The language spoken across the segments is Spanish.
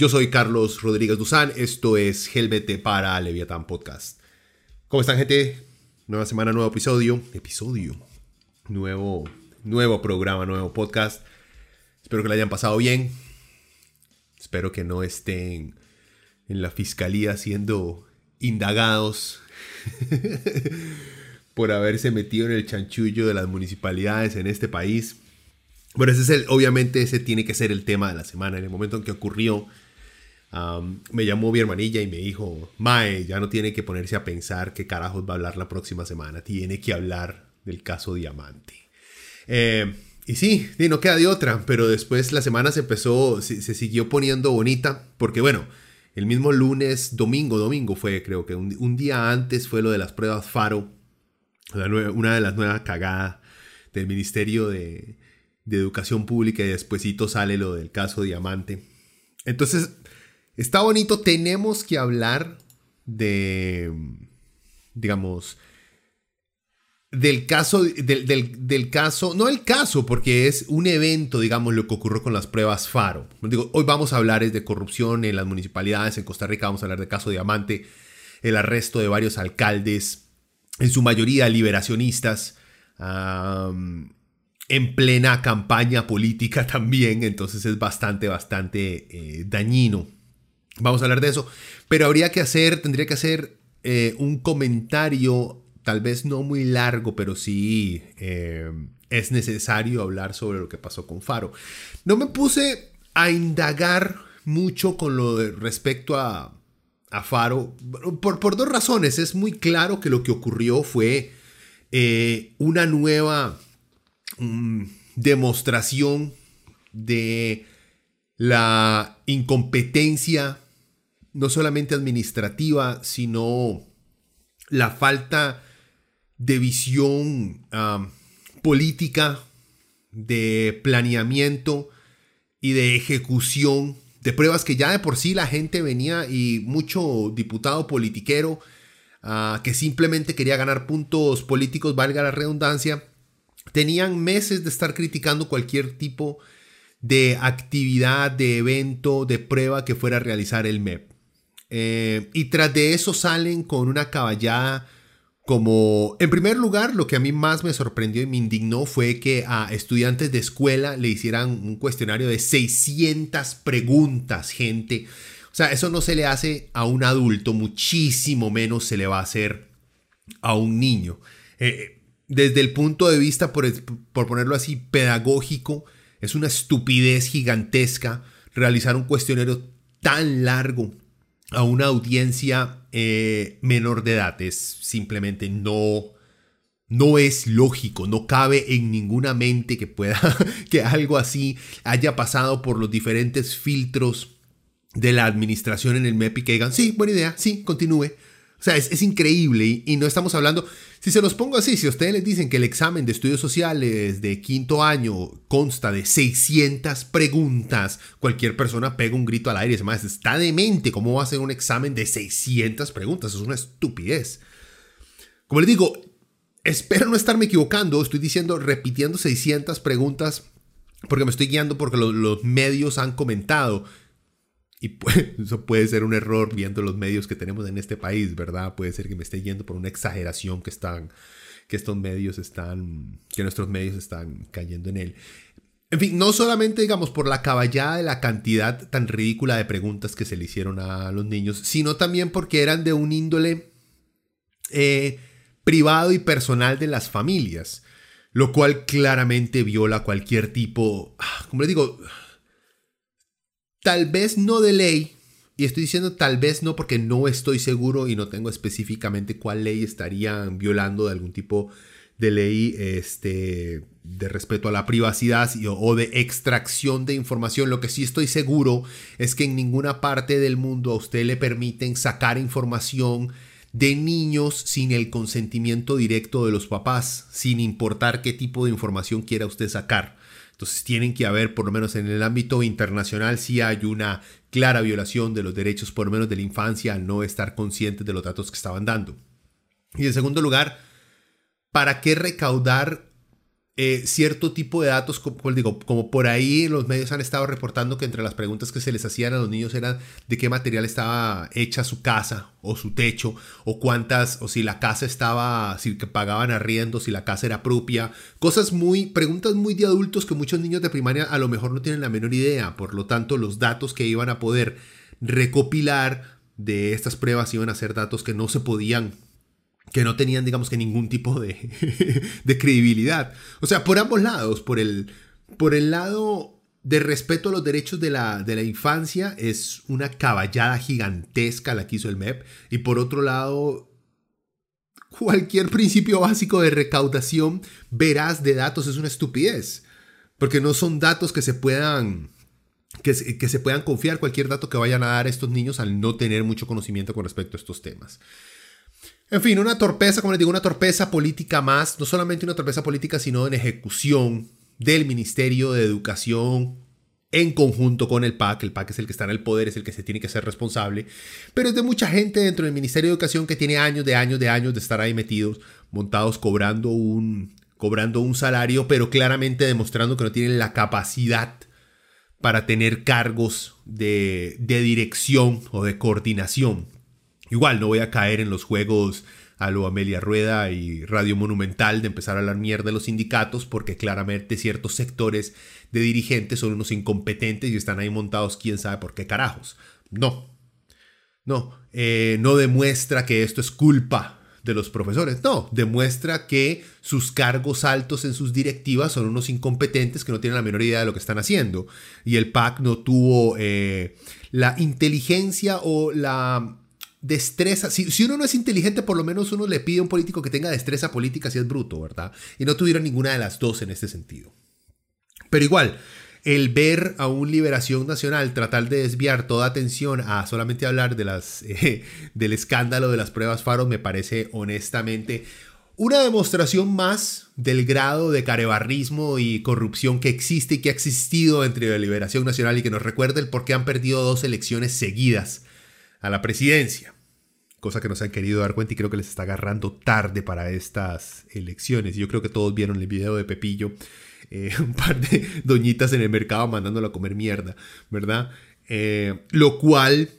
Yo soy Carlos Rodríguez Duzán, esto es Helvete para Leviatán Podcast. ¿Cómo están gente? Nueva semana, nuevo episodio. Episodio. Nuevo, nuevo programa, nuevo podcast. Espero que lo hayan pasado bien. Espero que no estén en la fiscalía siendo indagados por haberse metido en el chanchullo de las municipalidades en este país. Bueno, ese es el, obviamente ese tiene que ser el tema de la semana. En el momento en que ocurrió me llamó mi hermanilla y me dijo, Mae, ya no tiene que ponerse a pensar qué carajos va a hablar la próxima semana, tiene que hablar del caso Diamante. Eh, y sí, no queda de otra, pero después la semana se empezó, se, siguió poniendo bonita, porque bueno, el mismo lunes, domingo, domingo fue, creo que un, día antes fue lo de las pruebas Faro, una de las nuevas cagadas del Ministerio de, de Educación Pública y despuesito sale lo del caso Diamante. Entonces, Está bonito, tenemos que hablar de, digamos, del caso, del, caso, no el caso, porque es un evento, digamos, lo que ocurrió con las pruebas FARO. Hoy vamos a hablar de corrupción en las municipalidades, en Costa Rica vamos a hablar del caso Diamante, el arresto de varios alcaldes, en su mayoría liberacionistas, en plena campaña política también, entonces es bastante, bastante eh, dañino Vamos a hablar de eso. Pero habría que hacer, tendría que hacer eh, un comentario, tal vez no muy largo, pero sí eh, es necesario hablar sobre lo que pasó con Faro. No me puse a indagar mucho con lo respecto a, Faro, por, por, dos razones. Es muy claro que lo que ocurrió fue eh, una nueva mm, demostración de la incompetencia no solamente administrativa, sino la falta de visión política, de planeamiento y de ejecución de pruebas que ya de por sí la gente venía y mucho diputado politiquero ah, que simplemente quería ganar puntos políticos, valga la redundancia, tenían meses de estar criticando cualquier tipo de actividad, de evento, de prueba que fuera a realizar el MEP. Eh, y tras de eso salen con una caballada como, en primer lugar, lo que a mí más me sorprendió y me indignó fue que a estudiantes de escuela le hicieran un cuestionario de 600 preguntas, gente. O sea, eso no se le hace a un adulto, muchísimo menos se le va a hacer a un niño. Eh, desde el punto de vista, por, por ponerlo así, pedagógico, es una estupidez gigantesca realizar un cuestionario tan largo a una audiencia eh, menor de edad. Es simplemente no, no es lógico, no cabe en ninguna mente que pueda, que algo así haya pasado por los diferentes filtros de la administración en el MEP y que digan, sí, buena idea, sí, continúe. O sea, es, increíble y, no estamos hablando, si se los pongo así, si ustedes les dicen que el examen de estudios sociales de quinto año consta de 600 preguntas, cualquier persona pega un grito al aire y dice, más está demente, ¿cómo va a hacer un examen de 600 preguntas? Es una estupidez. Como les digo, espero no estarme equivocando, estoy diciendo, repitiendo 600 preguntas porque me estoy guiando porque los medios han comentado y eso puede ser un error viendo los medios que tenemos en este país, ¿verdad? Puede ser que me esté yendo por una exageración que están, que estos medios están, que nuestros medios están cayendo en él. En fin, no solamente, digamos, por la caballada de la cantidad tan ridícula de preguntas que se le hicieron a los niños, sino también porque eran de un índole eh, privado y personal de las familias. lo cual claramente viola cualquier tipo, ah, como les digo, tal vez no de ley, y estoy diciendo tal vez no porque no estoy seguro y no tengo específicamente cuál ley estarían violando de algún tipo de ley este, de respeto a la privacidad o de extracción de información. Lo que sí estoy seguro es que en ninguna parte del mundo a usted le permiten sacar información de niños sin el consentimiento directo de los papás, sin importar qué tipo de información quiera usted sacar. Entonces tienen que haber, por lo menos en el ámbito internacional, si hay una clara violación de los derechos, por lo menos de la infancia, al no estar conscientes de los datos que estaban dando. Y en segundo lugar, ¿para qué recaudar eh, cierto tipo de datos, como, digo, como por ahí los medios han estado reportando que entre las preguntas que se les hacían a los niños eran de qué material estaba hecha su casa o su techo, o cuántas, o si la casa estaba, si que pagaban arriendo, si la casa era propia, cosas muy, preguntas muy de adultos que muchos niños de primaria a lo mejor no tienen la menor idea, por lo tanto los datos que iban a poder recopilar de estas pruebas iban a ser datos que no se podían que no tenían, digamos que ningún tipo de, de credibilidad. O sea, por ambos lados, por el, por el lado de respeto a los derechos de la, de la infancia, es una caballada gigantesca la que hizo el MEP, y por otro lado, cualquier principio básico de recaudación veraz de datos es una estupidez, porque no son datos que se puedan... Que, que se puedan confiar cualquier dato que vayan a dar estos niños al no tener mucho conocimiento con respecto a estos temas. En fin, una torpeza, como les digo, una torpeza política más, no solamente una torpeza política, sino en ejecución del Ministerio de Educación en conjunto con el PAC. El PAC es el que está en el poder, es el que se tiene que ser responsable. Pero es de mucha gente dentro del Ministerio de Educación que tiene años de años de años de estar ahí metidos, montados, cobrando un, cobrando un salario, pero claramente demostrando que no tienen la capacidad para tener cargos de, de dirección o de coordinación Igual no voy a caer en los juegos a lo Amelia Rueda y Radio Monumental de empezar a hablar mierda de los sindicatos porque claramente ciertos sectores de dirigentes son unos incompetentes y están ahí montados quién sabe por qué carajos. No, no, eh, no demuestra que esto es culpa de los profesores, no, demuestra que sus cargos altos en sus directivas son unos incompetentes que no tienen la menor idea de lo que están haciendo. Y el PAC no tuvo eh, la inteligencia o la destreza. Si, si, uno no es inteligente, por lo menos uno le pide a un político que tenga destreza política si es bruto, ¿verdad? Y no tuvieron ninguna de las dos en este sentido. Pero igual, el ver a un Liberación Nacional tratar de desviar toda atención a solamente hablar de las, eh, del escándalo de las pruebas Faro me parece honestamente una demostración más del grado de carebarrismo y corrupción que existe y que ha existido entre la Liberación Nacional y que nos recuerda el por qué han perdido dos elecciones seguidas a la presidencia, cosa que no se han querido dar cuenta y creo que les está agarrando tarde para estas elecciones. Yo creo que todos vieron el video de Pepillo, eh, un par de doñitas en el mercado mandándolo a comer mierda, ¿verdad? Eh, lo cual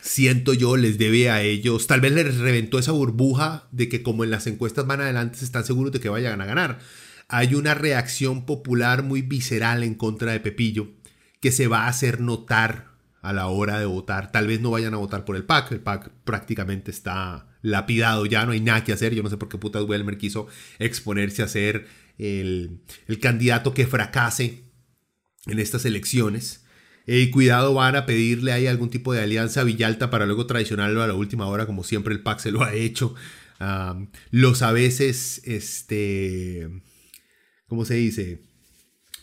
siento yo les debe a ellos, tal vez les reventó esa burbuja de que como en las encuestas van adelante están seguros de que vayan a ganar. Hay una reacción popular muy visceral en contra de Pepillo que se va a hacer notar a la hora de votar. Tal vez no vayan a votar por el PAC. El PAC prácticamente está lapidado ya, no hay nada que hacer. Yo no sé por qué putas Welmer quiso exponerse a ser el, candidato que fracase en estas elecciones. Y eh, cuidado, van a pedirle ahí algún tipo de alianza a Villalta para luego traicionarlo a la última hora, como siempre el PAC se lo ha hecho. los a veces, este, ¿cómo se dice?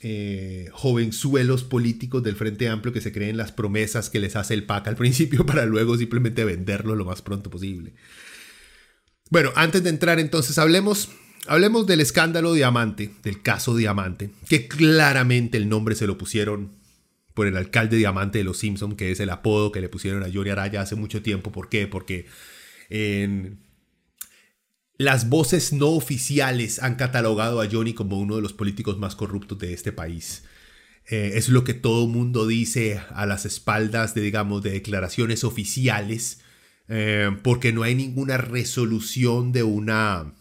Eh, jovenzuelos políticos del Frente Amplio que se creen las promesas que les hace el PAC al principio para luego simplemente venderlo lo más pronto posible. Bueno, antes de entrar entonces hablemos, hablemos del escándalo Diamante, del caso Diamante, que claramente el nombre se lo pusieron por el alcalde Diamante de los Simpson, que es el apodo que le pusieron a Johnny Araya hace mucho tiempo. ¿Por qué? Porque en las voces no oficiales han catalogado a Johnny como uno de los políticos más corruptos de este país. Eh, es lo que todo mundo dice a las espaldas de, digamos, de declaraciones oficiales, eh, porque no hay ninguna resolución de una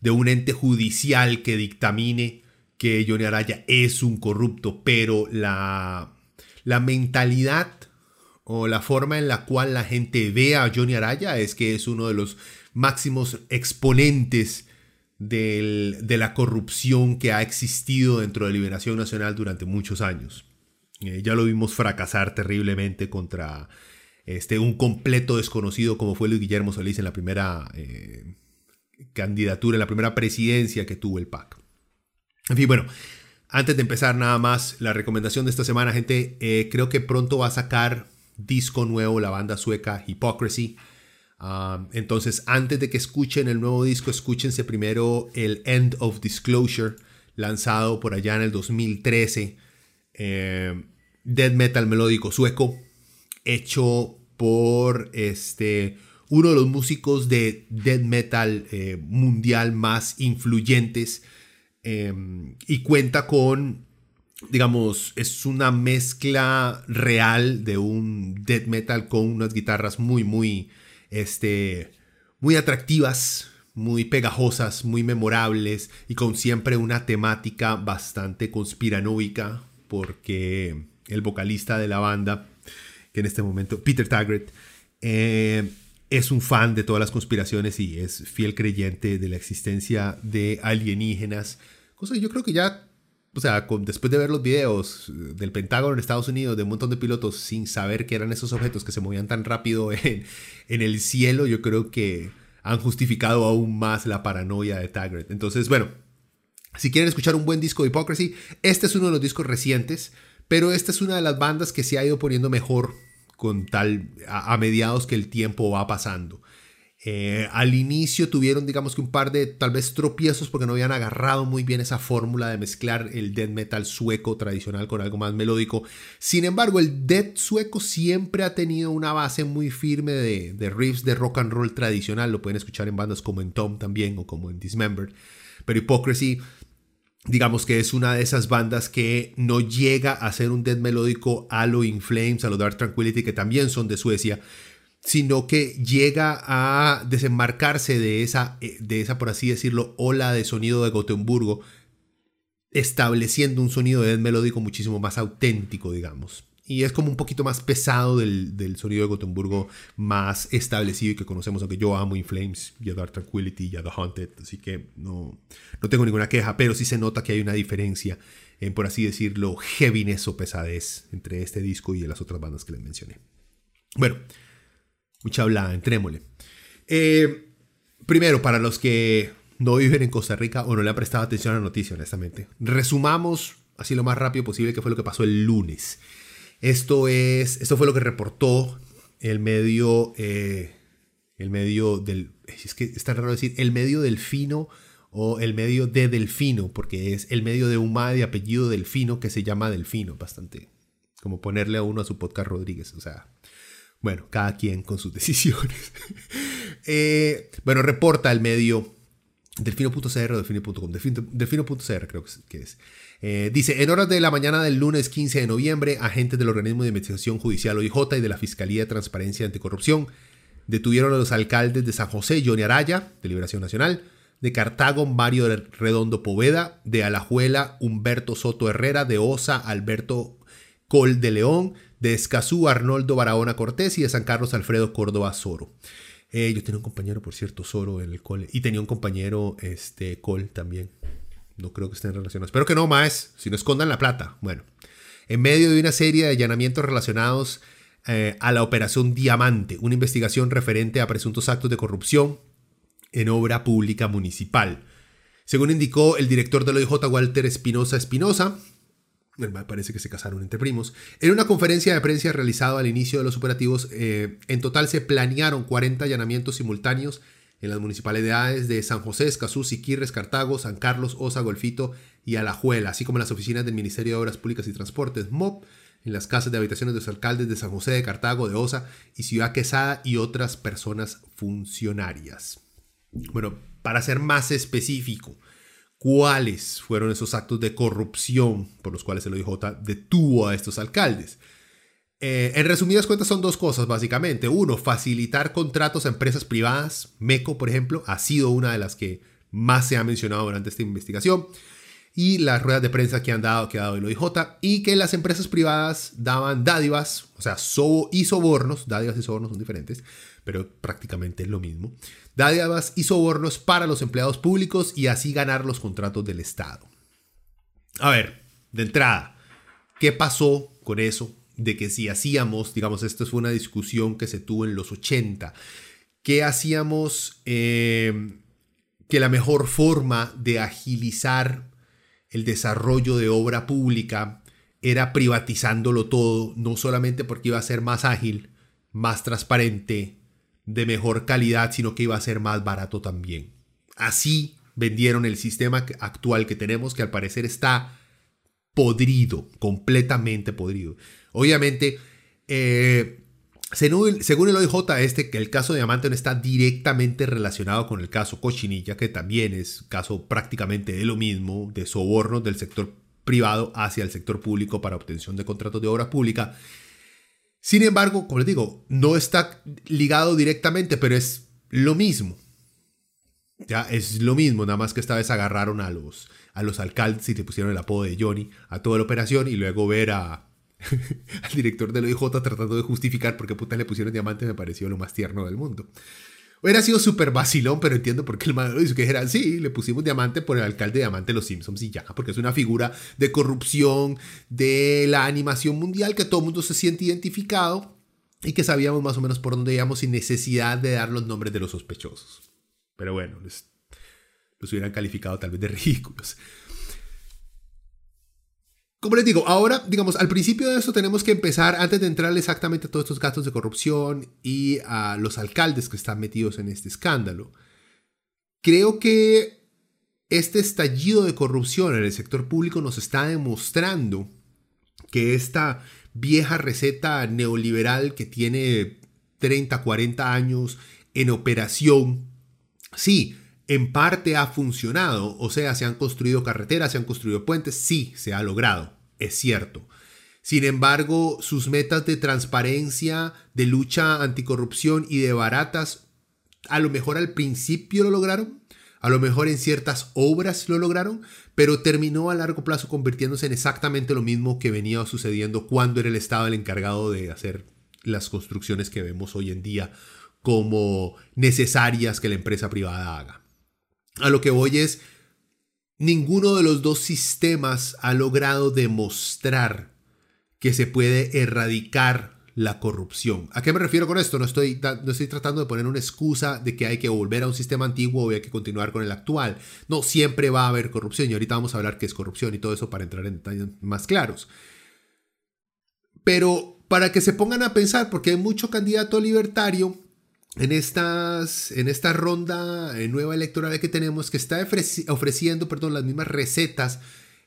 de un ente judicial que dictamine que Johnny Araya es un corrupto, pero la, la mentalidad o la forma en la cual la gente ve a Johnny Araya es que es uno de los máximos exponentes de la corrupción que ha existido dentro de Liberación Nacional durante muchos años. Eh, ya lo vimos fracasar terriblemente contra este, un completo desconocido como fue Luis Guillermo Solís en la primera eh, candidatura, en la primera presidencia que tuvo el PAC. En fin, bueno, antes de empezar nada más, la recomendación de esta semana, gente, eh, creo que pronto va a sacar disco nuevo la banda sueca Hypocrisy. Entonces, antes de que escuchen el nuevo disco, escúchense primero el End of Disclosure, lanzado por allá en el 2013. Eh, death metal melódico sueco, hecho por este, uno de los músicos de death metal eh, mundial más influyentes. Em, y cuenta con digamos, es una mezcla real de un death metal con unas guitarras muy, muy este, muy atractivas, muy pegajosas, muy memorables y con siempre una temática bastante conspiranoica porque el vocalista de la banda, que en este momento, Peter Taggart, eh, es un fan de todas las conspiraciones y es fiel creyente de la existencia de alienígenas, cosa que yo creo que ya o sea, después de ver los videos del Pentágono en Estados Unidos de un montón de pilotos sin saber que eran esos objetos que se movían tan rápido en, en el cielo, yo creo que han justificado aún más la paranoia de Taggart. Entonces, bueno, si quieren escuchar un buen disco de Hypocrisy, este es uno de los discos recientes, pero esta es una de las bandas que se ha ido poniendo mejor con tal a mediados que el tiempo va pasando. Eh, al inicio tuvieron, digamos que un par de tal vez tropiezos porque no habían agarrado muy bien esa fórmula de mezclar el death metal sueco tradicional con algo más melódico. Sin embargo, el death sueco siempre ha tenido una base muy firme de, riffs de rock and roll tradicional. Lo pueden escuchar en bandas como en Tom también o como en Dismembered. Pero Hypocrisy digamos que es una de esas bandas que no llega a ser un death melódico a lo In Flames, a lo Dark Tranquility, que también son de Suecia, sino que llega a desembarcarse de esa, eh, de esa, por así decirlo, ola de sonido de Gotemburgo, estableciendo un sonido de melódico muchísimo más auténtico, digamos. Y es como un poquito más pesado del, sonido de Gotemburgo más establecido y que conocemos, aunque yo amo In Flames y Dark Tranquility y The Haunted, así que no, no tengo ninguna queja, pero sí se nota que hay una diferencia en, por así decirlo, heaviness o pesadez entre este disco y las otras bandas que les mencioné. Bueno, Mucha hablada, entrémosle. Eh, primero, para los que no viven en Costa Rica o no le han prestado atención a la noticia, honestamente, resumamos así lo más rápido posible qué fue lo que pasó el lunes. Esto, es, esto fue lo que reportó el medio, eh, el medio del, es que es tan raro decir, el medio delfino o el medio de Delfino, porque es el medio de madre de apellido Delfino que se llama Delfino, bastante como ponerle a uno a su podcast Rodríguez, o sea, bueno, cada quien con sus decisiones. Eh, bueno, reporta el medio delfino.cr o delfino.com. Delfino.cr creo que es. Eh, dice, en horas de la mañana del lunes 15 de noviembre, agentes del organismo de investigación judicial OIJ y de la Fiscalía de Transparencia y Anticorrupción detuvieron a los alcaldes de San José, Johnny Araya, de Liberación Nacional, de Cartago, Mario Redondo Poveda, de Alajuela, Humberto Soto Herrera, de Osa, Alberto Col de León, de Escazú, Arnoldo Barahona Cortés y de San Carlos, Alfredo Córdoba Soro. Eh, yo tenía un compañero, por cierto, Soro en el cole. Y tenía un compañero, este, Col también. No creo que estén relacionados. Espero que no más, si no escondan la plata. Bueno, en medio de una serie de allanamientos relacionados eh, a la Operación Diamante, una investigación referente a presuntos actos de corrupción en obra pública municipal. Según indicó el director del OIJ, Walter Espinosa Espinosa, parece que se casaron entre primos. En una conferencia de prensa realizada al inicio de los operativos, eh, en total se planearon 40 allanamientos simultáneos en las municipalidades de San José, Escazú, Siquirres, Cartago, San Carlos, Osa, Golfito y Alajuela, así como en las oficinas del Ministerio de Obras Públicas y Transportes, MOP, en las casas de habitaciones de los alcaldes de San José, de Cartago, de Osa y Ciudad Quesada y otras personas funcionarias. Bueno, para ser más específico, cuáles fueron esos actos de corrupción por los cuales el OIJ detuvo a estos alcaldes. Eh, en resumidas cuentas son dos cosas básicamente. Uno, facilitar contratos a empresas privadas. MECO, por ejemplo, ha sido una de las que más se ha mencionado durante esta investigación. Y las ruedas de prensa que han dado, que ha dado el OIJ. Y que las empresas privadas daban dádivas, o sea, y sobornos. Dádivas y sobornos son diferentes, pero prácticamente es lo mismo dádivas y sobornos para los empleados públicos y así ganar los contratos del Estado. A ver, de entrada, ¿qué pasó con eso? De que si hacíamos, digamos, esta fue una discusión que se tuvo en los 80, ¿qué hacíamos? Eh, que la mejor forma de agilizar el desarrollo de obra pública era privatizándolo todo, no solamente porque iba a ser más ágil, más transparente, de mejor calidad, sino que iba a ser más barato también. Así vendieron el sistema actual que tenemos, que al parecer está podrido, completamente podrido. Obviamente, eh, según, el OIJ, este, el caso de Diamante no está directamente relacionado con el caso Cochinilla, que también es caso prácticamente de lo mismo, de sobornos del sector privado hacia el sector público para obtención de contratos de obra pública. Sin embargo, como les digo, no está ligado directamente, pero es lo mismo. Ya es lo mismo, nada más que esta vez agarraron a los, a los alcaldes y le pusieron el apodo de Johnny a toda la operación y luego ver a, al director del OIJ tratando de justificar por qué puta le pusieron diamante me pareció lo más tierno del mundo. Hubiera sido súper vacilón, pero entiendo por qué el malo hizo que dijera, sí, le pusimos diamante por el alcalde de diamante de los Simpsons y ya, porque es una figura de corrupción de la animación mundial que todo el mundo se siente identificado y que sabíamos más o menos por dónde íbamos sin necesidad de dar los nombres de los sospechosos. Pero bueno, los hubieran calificado tal vez de ridículos. Como les digo, ahora, digamos, al principio de esto tenemos que empezar, antes de entrar exactamente a todos estos gastos de corrupción y a los alcaldes que están metidos en este escándalo. Creo que este estallido de corrupción en el sector público nos está demostrando que esta vieja receta neoliberal que tiene 30, 40 años en operación, sí, en parte ha funcionado, o sea, se han construido carreteras, se han construido puentes, sí, se ha logrado, es cierto. Sin embargo, sus metas de transparencia, de lucha anticorrupción y de baratas, a lo mejor al principio lo lograron, a lo mejor en ciertas obras lo lograron, pero terminó a largo plazo convirtiéndose en exactamente lo mismo que venía sucediendo cuando era el Estado el encargado de hacer las construcciones que vemos hoy en día como necesarias que la empresa privada haga. A lo que voy es, ninguno de los dos sistemas ha logrado demostrar que se puede erradicar la corrupción. ¿A qué me refiero con esto? No estoy, no estoy tratando de poner una excusa de que hay que volver a un sistema antiguo o hay que continuar con el actual. No, siempre va a haber corrupción y ahorita vamos a hablar qué es corrupción y todo eso para entrar en detalles más claros. Pero para que se pongan a pensar, porque hay mucho candidato libertario en, estas, en esta ronda eh, nueva electoral que tenemos, que está ofreciendo perdón, las mismas recetas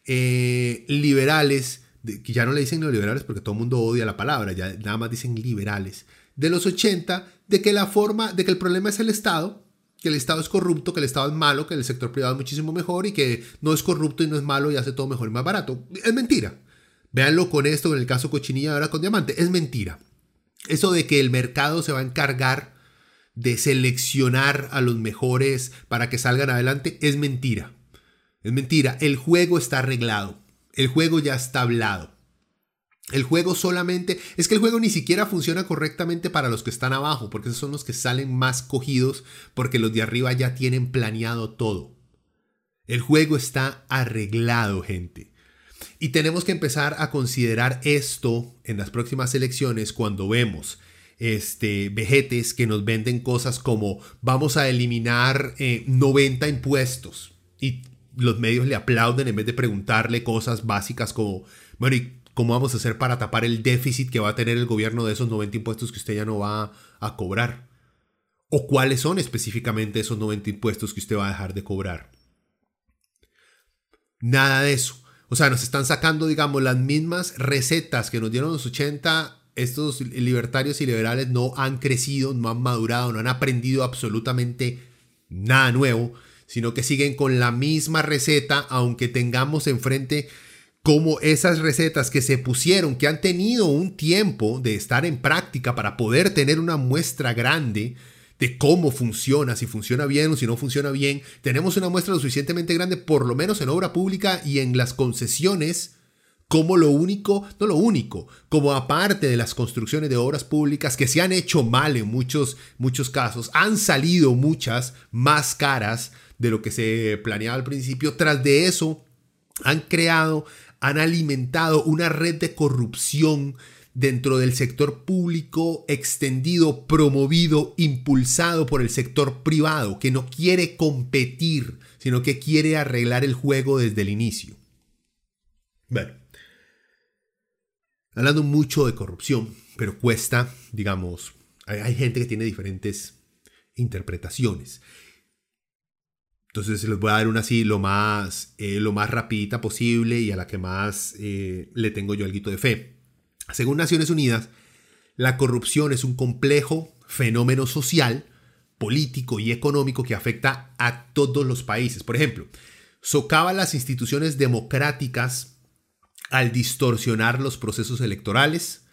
eh, liberales, que ya no le dicen neoliberales porque todo el mundo odia la palabra, ya nada más dicen liberales, de los 80, de que la forma, de que el problema es el Estado, que el Estado es corrupto, que el Estado es malo, que el sector privado es muchísimo mejor y que no es corrupto y no es malo y hace todo mejor y más barato. Es mentira. Véanlo con esto, en el caso Cochinilla ahora con Diamante, es mentira. Eso de que el mercado se va a encargar de seleccionar a los mejores para que salgan adelante es mentira. Es mentira. El juego está arreglado. El juego ya está hablado. El juego solamente, es que el juego ni siquiera funciona correctamente para los que están abajo, porque esos son los que salen más cogidos, porque los de arriba ya tienen planeado todo. El juego está arreglado, gente. Y tenemos que empezar a considerar esto en las próximas elecciones cuando vemos este, vejetes que nos venden cosas como vamos a eliminar 90 eh, impuestos y los medios le aplauden en vez de preguntarle cosas básicas como, bueno, ¿y cómo vamos a hacer para tapar el déficit que va a tener el gobierno de esos 90 impuestos que usted ya no va a cobrar? ¿O cuáles son específicamente esos 90 impuestos que usted va a dejar de cobrar? Nada de eso. O sea, nos están sacando, digamos, las mismas recetas que nos dieron los 80 estos libertarios y liberales no han crecido, no han madurado, no han aprendido absolutamente nada nuevo, sino que siguen con la misma receta, aunque tengamos enfrente como esas recetas que se pusieron, que han tenido un tiempo de estar en práctica para poder tener una muestra grande de cómo funciona, si funciona bien o si no funciona bien. Tenemos una muestra lo suficientemente grande, por lo menos en obra pública y en las concesiones como lo único, no lo único, como aparte de las construcciones de obras públicas que se han hecho mal en muchos, muchos casos, han salido muchas más caras de lo que se planeaba al principio. Tras de eso, han creado, han alimentado una red de corrupción dentro del sector público extendido, promovido, impulsado por el sector privado, que no quiere competir, sino que quiere arreglar el juego desde el inicio. Bueno, hablando mucho de corrupción, pero cuesta, digamos, hay, gente que tiene diferentes interpretaciones. Entonces les voy a dar una así lo más, eh, lo más rapidita posible y a la que más eh, le tengo yo algo de fe. Según Naciones Unidas, la corrupción es un complejo fenómeno social, político y económico que afecta a todos los países. Por ejemplo, socava las instituciones democráticas al distorsionar los procesos electorales,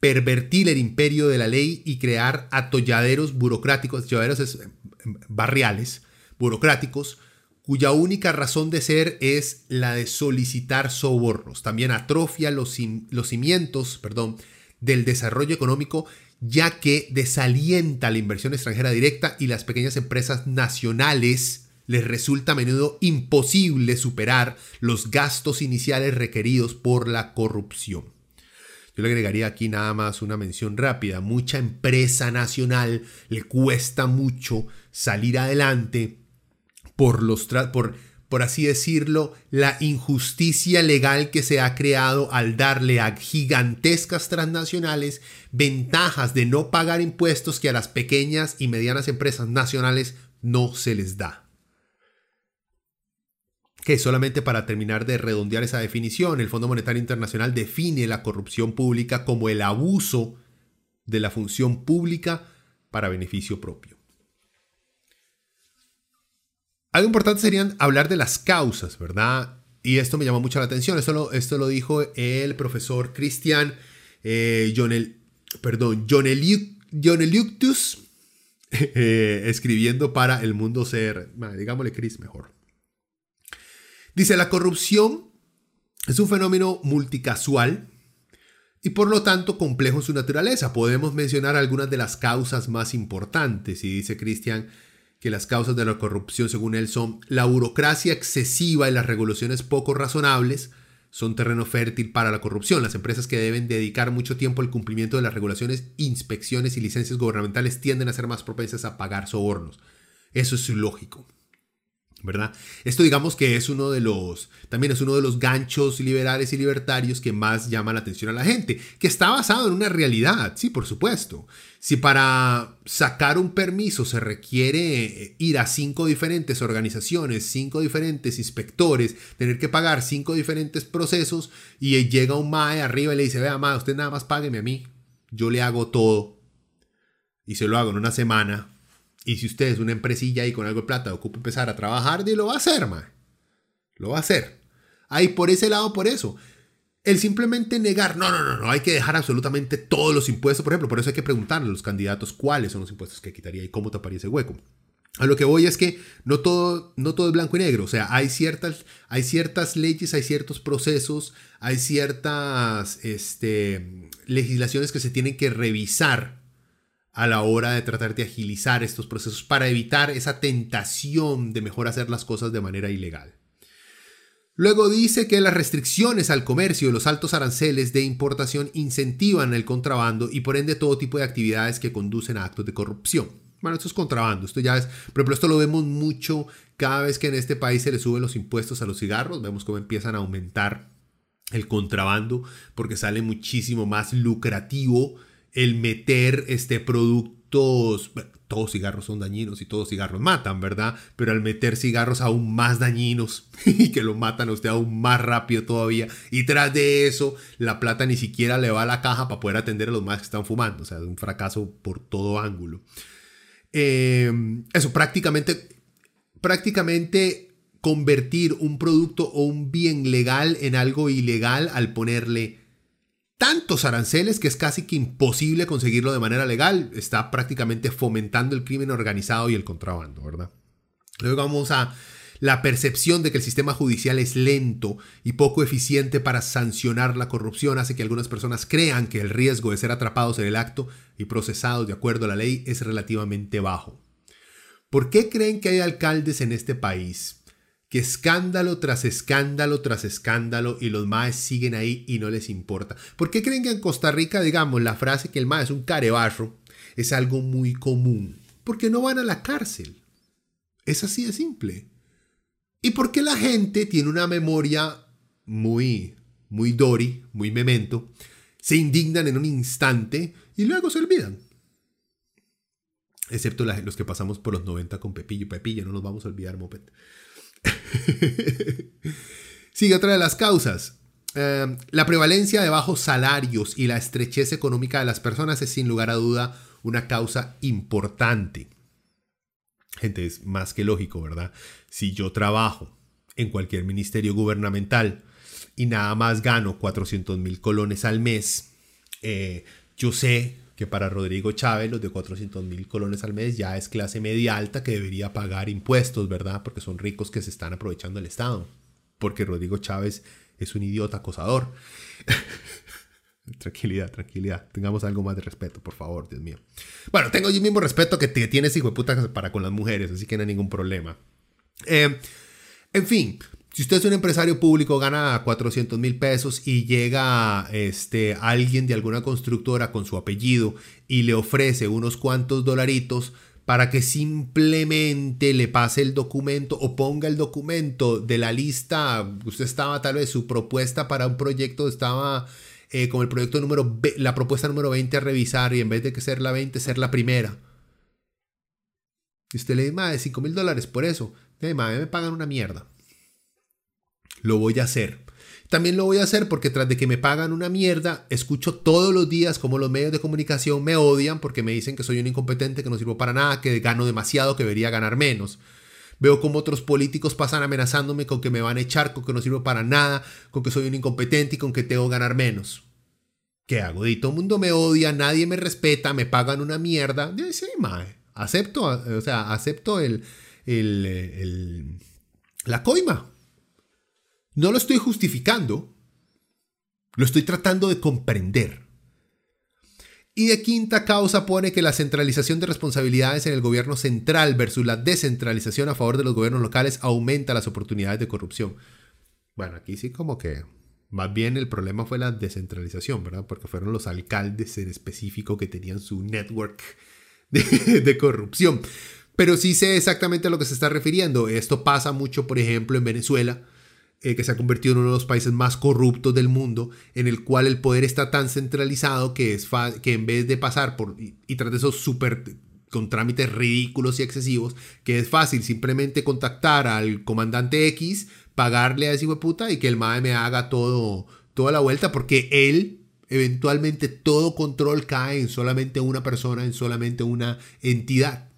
pervertir el imperio de la ley y crear atolladeros burocráticos, atolladeros em, barriales, burocráticos, cuya única razón de ser es la de solicitar sobornos. También atrofia los, los cimientos perdón, del desarrollo económico ya que desalienta la inversión extranjera directa y las pequeñas empresas nacionales les resulta a menudo imposible superar los gastos iniciales requeridos por la corrupción. Yo le agregaría aquí nada más una mención rápida. Mucha empresa nacional le cuesta mucho salir adelante por los por, por así decirlo, la injusticia legal que se ha creado al darle a gigantescas transnacionales ventajas de no pagar impuestos que a las pequeñas y medianas empresas nacionales no se les da que solamente para terminar de redondear esa definición, el Fondo Monetario Internacional define la corrupción pública como el abuso de la función pública para beneficio propio. Algo importante sería hablar de las causas, ¿verdad? Y esto me llamó mucho la atención. Esto lo, esto lo dijo el profesor Cristian eh, Jonel, perdón, eh, escribiendo para El Mundo Ser. digámosle Chris mejor. Dice, la corrupción es un fenómeno multicasual y por lo tanto complejo en su naturaleza. Podemos mencionar algunas de las causas más importantes y dice Cristian que las causas de la corrupción según él son la burocracia excesiva y las regulaciones poco razonables, son terreno fértil para la corrupción. Las empresas que deben dedicar mucho tiempo al cumplimiento de las regulaciones, inspecciones y licencias gubernamentales tienden a ser más propensas a pagar sobornos. Eso es lógico. ¿Verdad? Esto digamos que es uno de los, también es uno de los ganchos liberales y libertarios que más llama la atención a la gente, que está basado en una realidad, sí, por supuesto. Si para sacar un permiso se requiere eh, ir a cinco diferentes organizaciones, cinco diferentes inspectores, tener que pagar cinco diferentes procesos y llega un MAE arriba y le dice, vea, MAE, usted nada más págueme a mí, yo le hago todo y se lo hago en una semana, y si usted es una empresilla y con algo de plata ocupa empezar a trabajar, lo va a hacer, man. Lo va a hacer. Ahí por ese lado, por eso. El simplemente negar, no, no, no, no, hay que dejar absolutamente todos los impuestos, por ejemplo, por eso hay que preguntarle a los candidatos cuáles son los impuestos que quitaría y cómo taparía ese hueco. A lo que voy es que no todo, no todo es blanco y negro, o sea, hay ciertas, hay ciertas leyes, hay ciertos procesos, hay ciertas este, legislaciones que se tienen que revisar a la hora de tratar de agilizar estos procesos para evitar esa tentación de mejor hacer las cosas de manera ilegal. Luego dice que las restricciones al comercio y los altos aranceles de importación incentivan el contrabando y por ende todo tipo de actividades que conducen a actos de corrupción. Bueno, esto es contrabando, esto ya es, por ejemplo, esto lo vemos mucho cada vez que en este país se le suben los impuestos a los cigarros, vemos cómo empiezan a aumentar el contrabando porque sale muchísimo más lucrativo el meter este, productos, todos cigarros son dañinos y todos cigarros matan, ¿verdad? Pero al meter cigarros aún más dañinos y que lo matan a usted aún más rápido todavía, y tras de eso, la plata ni siquiera le va a la caja para poder atender a los más que están fumando, o sea, es un fracaso por todo ángulo. Em, eso, prácticamente, prácticamente convertir un producto o un bien legal en algo ilegal al ponerle tantos aranceles que es casi que imposible conseguirlo de manera legal. Está prácticamente fomentando el crimen organizado y el contrabando, ¿verdad? Luego vamos a La percepción de que el sistema judicial es lento y poco eficiente para sancionar la corrupción hace que algunas personas crean que el riesgo de ser atrapados en el acto y procesados de acuerdo a la ley es relativamente bajo. ¿Por qué creen que hay alcaldes en este país que escándalo tras escándalo tras escándalo y los maes siguen ahí y no les importa? ¿Por qué creen que en Costa Rica, digamos, la frase que el mae es un carebarro es algo muy común? Porque no van a la cárcel. Es así de simple. ¿Y por qué la gente tiene una memoria muy, muy Dory, muy memento? Se indignan en un instante y luego se olvidan. Excepto los que pasamos por los 90 con Pepillo. Pepillo, no nos vamos a olvidar, Moped. Sigue otra de las causas. Eh, la prevalencia de bajos salarios y la estrechez económica de las personas es sin lugar a duda una causa importante. Gente, es más que lógico, ¿verdad? Si yo trabajo en cualquier ministerio gubernamental y nada más gano 400 mil colones al mes, eh, yo sé que para Rodrigo Chávez los de 400 mil colones al mes ya es clase media alta que debería pagar impuestos, ¿verdad? Porque son ricos que se están aprovechando del Estado. Porque Rodrigo Chávez es un idiota acosador. tranquilidad, tranquilidad. Tengamos algo más de respeto, por favor, Dios mío. Bueno, tengo yo mismo respeto que tienes, hijo de puta, para con las mujeres, así que no hay ningún problema. Eh, en fin, si usted es un empresario público, gana 400 mil pesos y llega este, alguien de alguna constructora con su apellido y le ofrece unos cuantos dolaritos para que simplemente le pase el documento o ponga el documento de la lista, usted estaba tal vez su propuesta para un proyecto estaba eh, como el proyecto número, la propuesta número 20 a revisar y en vez de que ser la 20, ser la primera. Y usted le dice, madre, 5 mil dólares por eso. Madre, me pagan una mierda lo voy a hacer. También lo voy a hacer porque tras de que me pagan una mierda, escucho todos los días como los medios de comunicación me odian porque me dicen que soy un incompetente, que no sirvo para nada, que gano demasiado, que debería ganar menos. Veo como otros políticos pasan amenazándome con que me van a echar, con que no sirvo para nada, con que soy un incompetente y con que tengo que ganar menos. ¿Qué hago? Y todo el mundo me odia, nadie me respeta, me pagan una mierda. Sí, mae. Acepto, o sea, acepto el, el, el la coima. No lo estoy justificando, lo estoy tratando de comprender. Y de quinta causa pone que la centralización de responsabilidades en el gobierno central versus la descentralización a favor de los gobiernos locales aumenta las oportunidades de corrupción. Bueno, aquí sí como que más bien el problema fue la descentralización, ¿verdad? Porque fueron los alcaldes en específico que tenían su network de, de corrupción. Pero sí sé exactamente a lo que se está refiriendo. Esto pasa mucho, por ejemplo, en Venezuela eh, que se ha convertido en uno de los países más corruptos del mundo, en el cual el poder está tan centralizado que, es que en vez de pasar por y, tras de esos súper con trámites ridículos y excesivos, que es fácil simplemente contactar al comandante X, pagarle a ese hijo de puta y que el MAE me haga todo, toda la vuelta, porque él, eventualmente, todo control cae en solamente una persona, en solamente una entidad.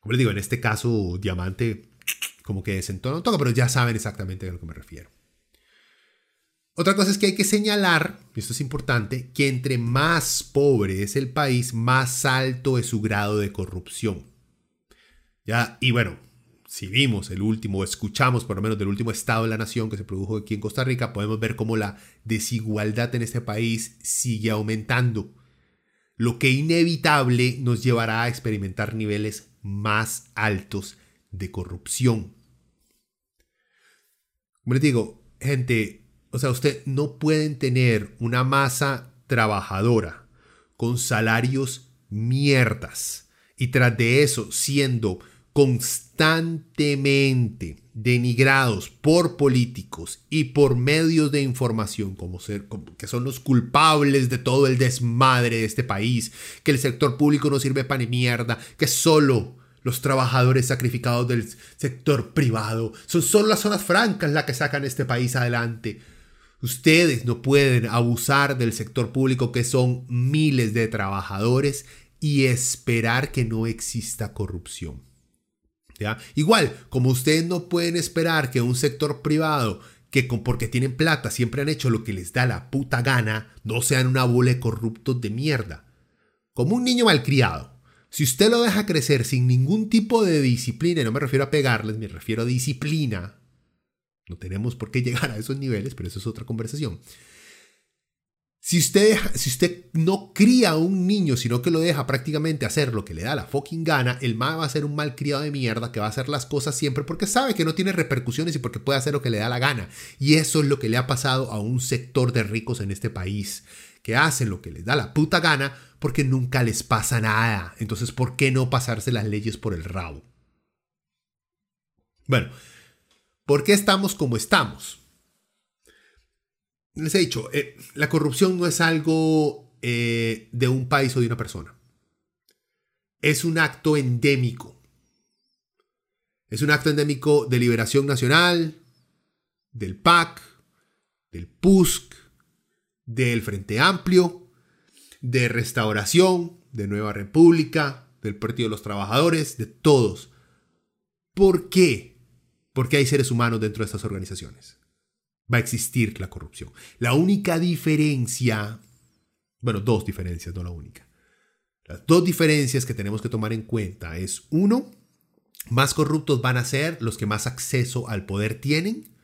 Como les digo, en este caso, Diamante como que desentona un toque, pero ya saben exactamente a lo que me refiero. Otra cosa es que hay que señalar, y esto es importante, que entre más pobre es el país, más alto es su grado de corrupción. Ya, y bueno, si vimos el último, o escuchamos por lo menos del último estado de la nación que se produjo aquí en Costa Rica, podemos ver cómo la desigualdad en este país sigue aumentando, lo que inevitable nos llevará a experimentar niveles más altos de corrupción. Como les digo, gente, o sea, ustedes no pueden tener una masa trabajadora con salarios mierdas y tras de eso siendo constantemente denigrados por políticos y por medios de información como ser que son los culpables de todo el desmadre de este país, que el sector público no sirve para ni mierda, que solo los trabajadores sacrificados del sector privado. Son solo las zonas francas las que sacan este país adelante. Ustedes no pueden abusar del sector público que son miles de trabajadores y esperar que no exista corrupción. Igual, como ustedes no pueden esperar que un sector privado que porque tienen plata siempre han hecho lo que les da la puta gana, no sean una bola de corruptos de mierda. Como un niño malcriado Si usted lo deja crecer sin ningún tipo de disciplina, y no me refiero a pegarles, me refiero a disciplina, no tenemos por qué llegar a esos niveles, pero eso es otra conversación. Si usted, si usted no cría a un niño, sino que lo deja prácticamente hacer lo que le da la fucking gana, el ma va a ser un mal criado de mierda que va a hacer las cosas siempre porque sabe que no tiene repercusiones y porque puede hacer lo que le da la gana. Y eso es lo que le ha pasado a un sector de ricos en este país, que hacen lo que les da la puta gana porque nunca les pasa nada. Entonces, ¿por qué no pasarse las leyes por el rabo? Bueno, ¿por qué estamos como estamos? les he dicho, eh, la corrupción no es algo eh, de un país o de una persona. Es un acto endémico. Es un acto endémico de liberación nacional, del PAC, del PUSC, del Frente Amplio, de Restauración, de Nueva República, del Partido de los Trabajadores, de todos. ¿Por qué? Porque hay seres humanos dentro de estas organizaciones va a existir la corrupción. La única diferencia, bueno, dos diferencias, no la única. Las dos diferencias que tenemos que tomar en cuenta es, uno, más corruptos van a ser los que más acceso al poder tienen.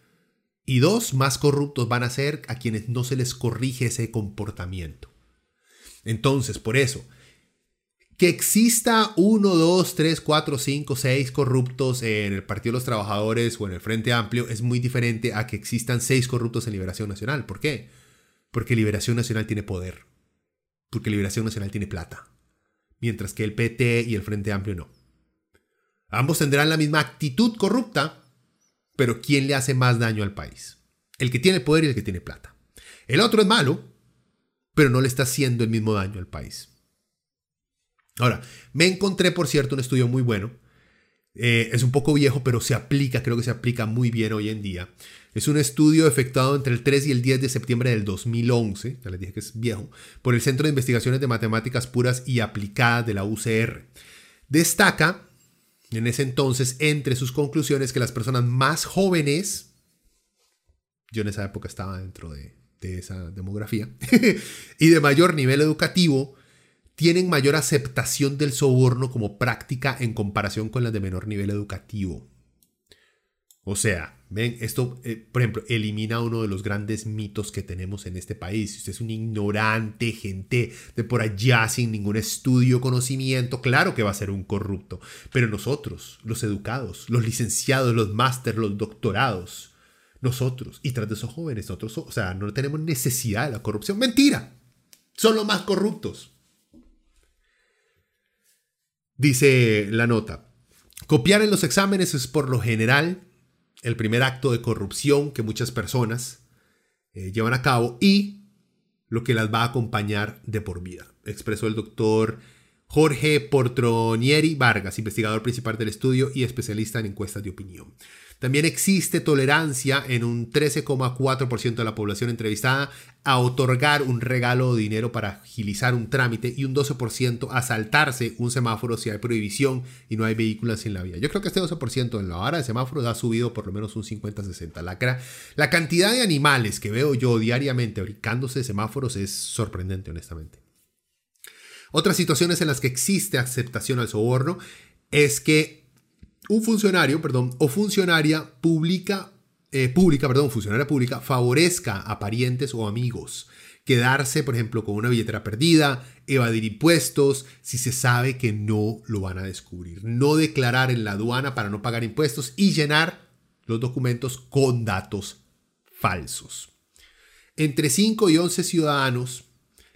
Y dos, más corruptos van a ser a quienes no se les corrige ese comportamiento. Entonces, por eso, que exista uno, dos, tres, cuatro, cinco, seis corruptos en el Partido de los Trabajadores o en el Frente Amplio es muy diferente a que existan seis corruptos en Liberación Nacional. ¿Por qué? Porque Liberación Nacional tiene poder. Porque Liberación Nacional tiene plata. Mientras que el PT y el Frente Amplio no. Ambos tendrán la misma actitud corrupta, pero ¿quién le hace más daño al país? El que tiene poder y el que tiene plata. El otro es malo, pero no le está haciendo el mismo daño al país. Ahora, me encontré, por cierto, un estudio muy bueno. Eh, es un poco viejo, pero se aplica, creo que se aplica muy bien hoy en día. Es un estudio efectuado entre el 3 y el 10 de septiembre del 2011, ya les dije que es viejo, por el Centro de Investigaciones de Matemáticas Puras y Aplicadas de la UCR. Destaca, en ese entonces, entre sus conclusiones, que las personas más jóvenes, yo en esa época estaba dentro de, de esa demografía, y de mayor nivel educativo, tienen mayor aceptación del soborno como práctica en comparación con las de menor nivel educativo. O sea, ven, esto, eh, por ejemplo, elimina uno de los grandes mitos que tenemos en este país. Si usted es un ignorante, gente de por allá sin ningún estudio, conocimiento, claro que va a ser un corrupto. Pero nosotros, los educados, los licenciados, los máster, los doctorados, nosotros, y tras de esos jóvenes, nosotros, o sea, no tenemos necesidad de la corrupción. Mentira, son los más corruptos. Dice la nota, copiar en los exámenes es por lo general el primer acto de corrupción que muchas personas eh, llevan a cabo y lo que las va a acompañar de por vida, expresó el doctor Jorge Portronieri Vargas, investigador principal del estudio y especialista en encuestas de opinión. También existe tolerancia en un 13,4% de la población entrevistada a otorgar un regalo de dinero para agilizar un trámite y un 12% a saltarse un semáforo si hay prohibición y no hay vehículos en la vía. Yo creo que este 12% en la hora de semáforos ha subido por lo menos un 50-60. La, la cantidad de animales que veo yo diariamente brincándose de semáforos es sorprendente, honestamente. Otras situaciones en las que existe aceptación al soborno es que un funcionario, perdón, o funcionaria pública, eh, pública, perdón, funcionaria pública, favorezca a parientes o amigos quedarse, por ejemplo, con una billetera perdida, evadir impuestos, si se sabe que no lo van a descubrir, no declarar en la aduana para no pagar impuestos y llenar los documentos con datos falsos. Entre 5 y 11 ciudadanos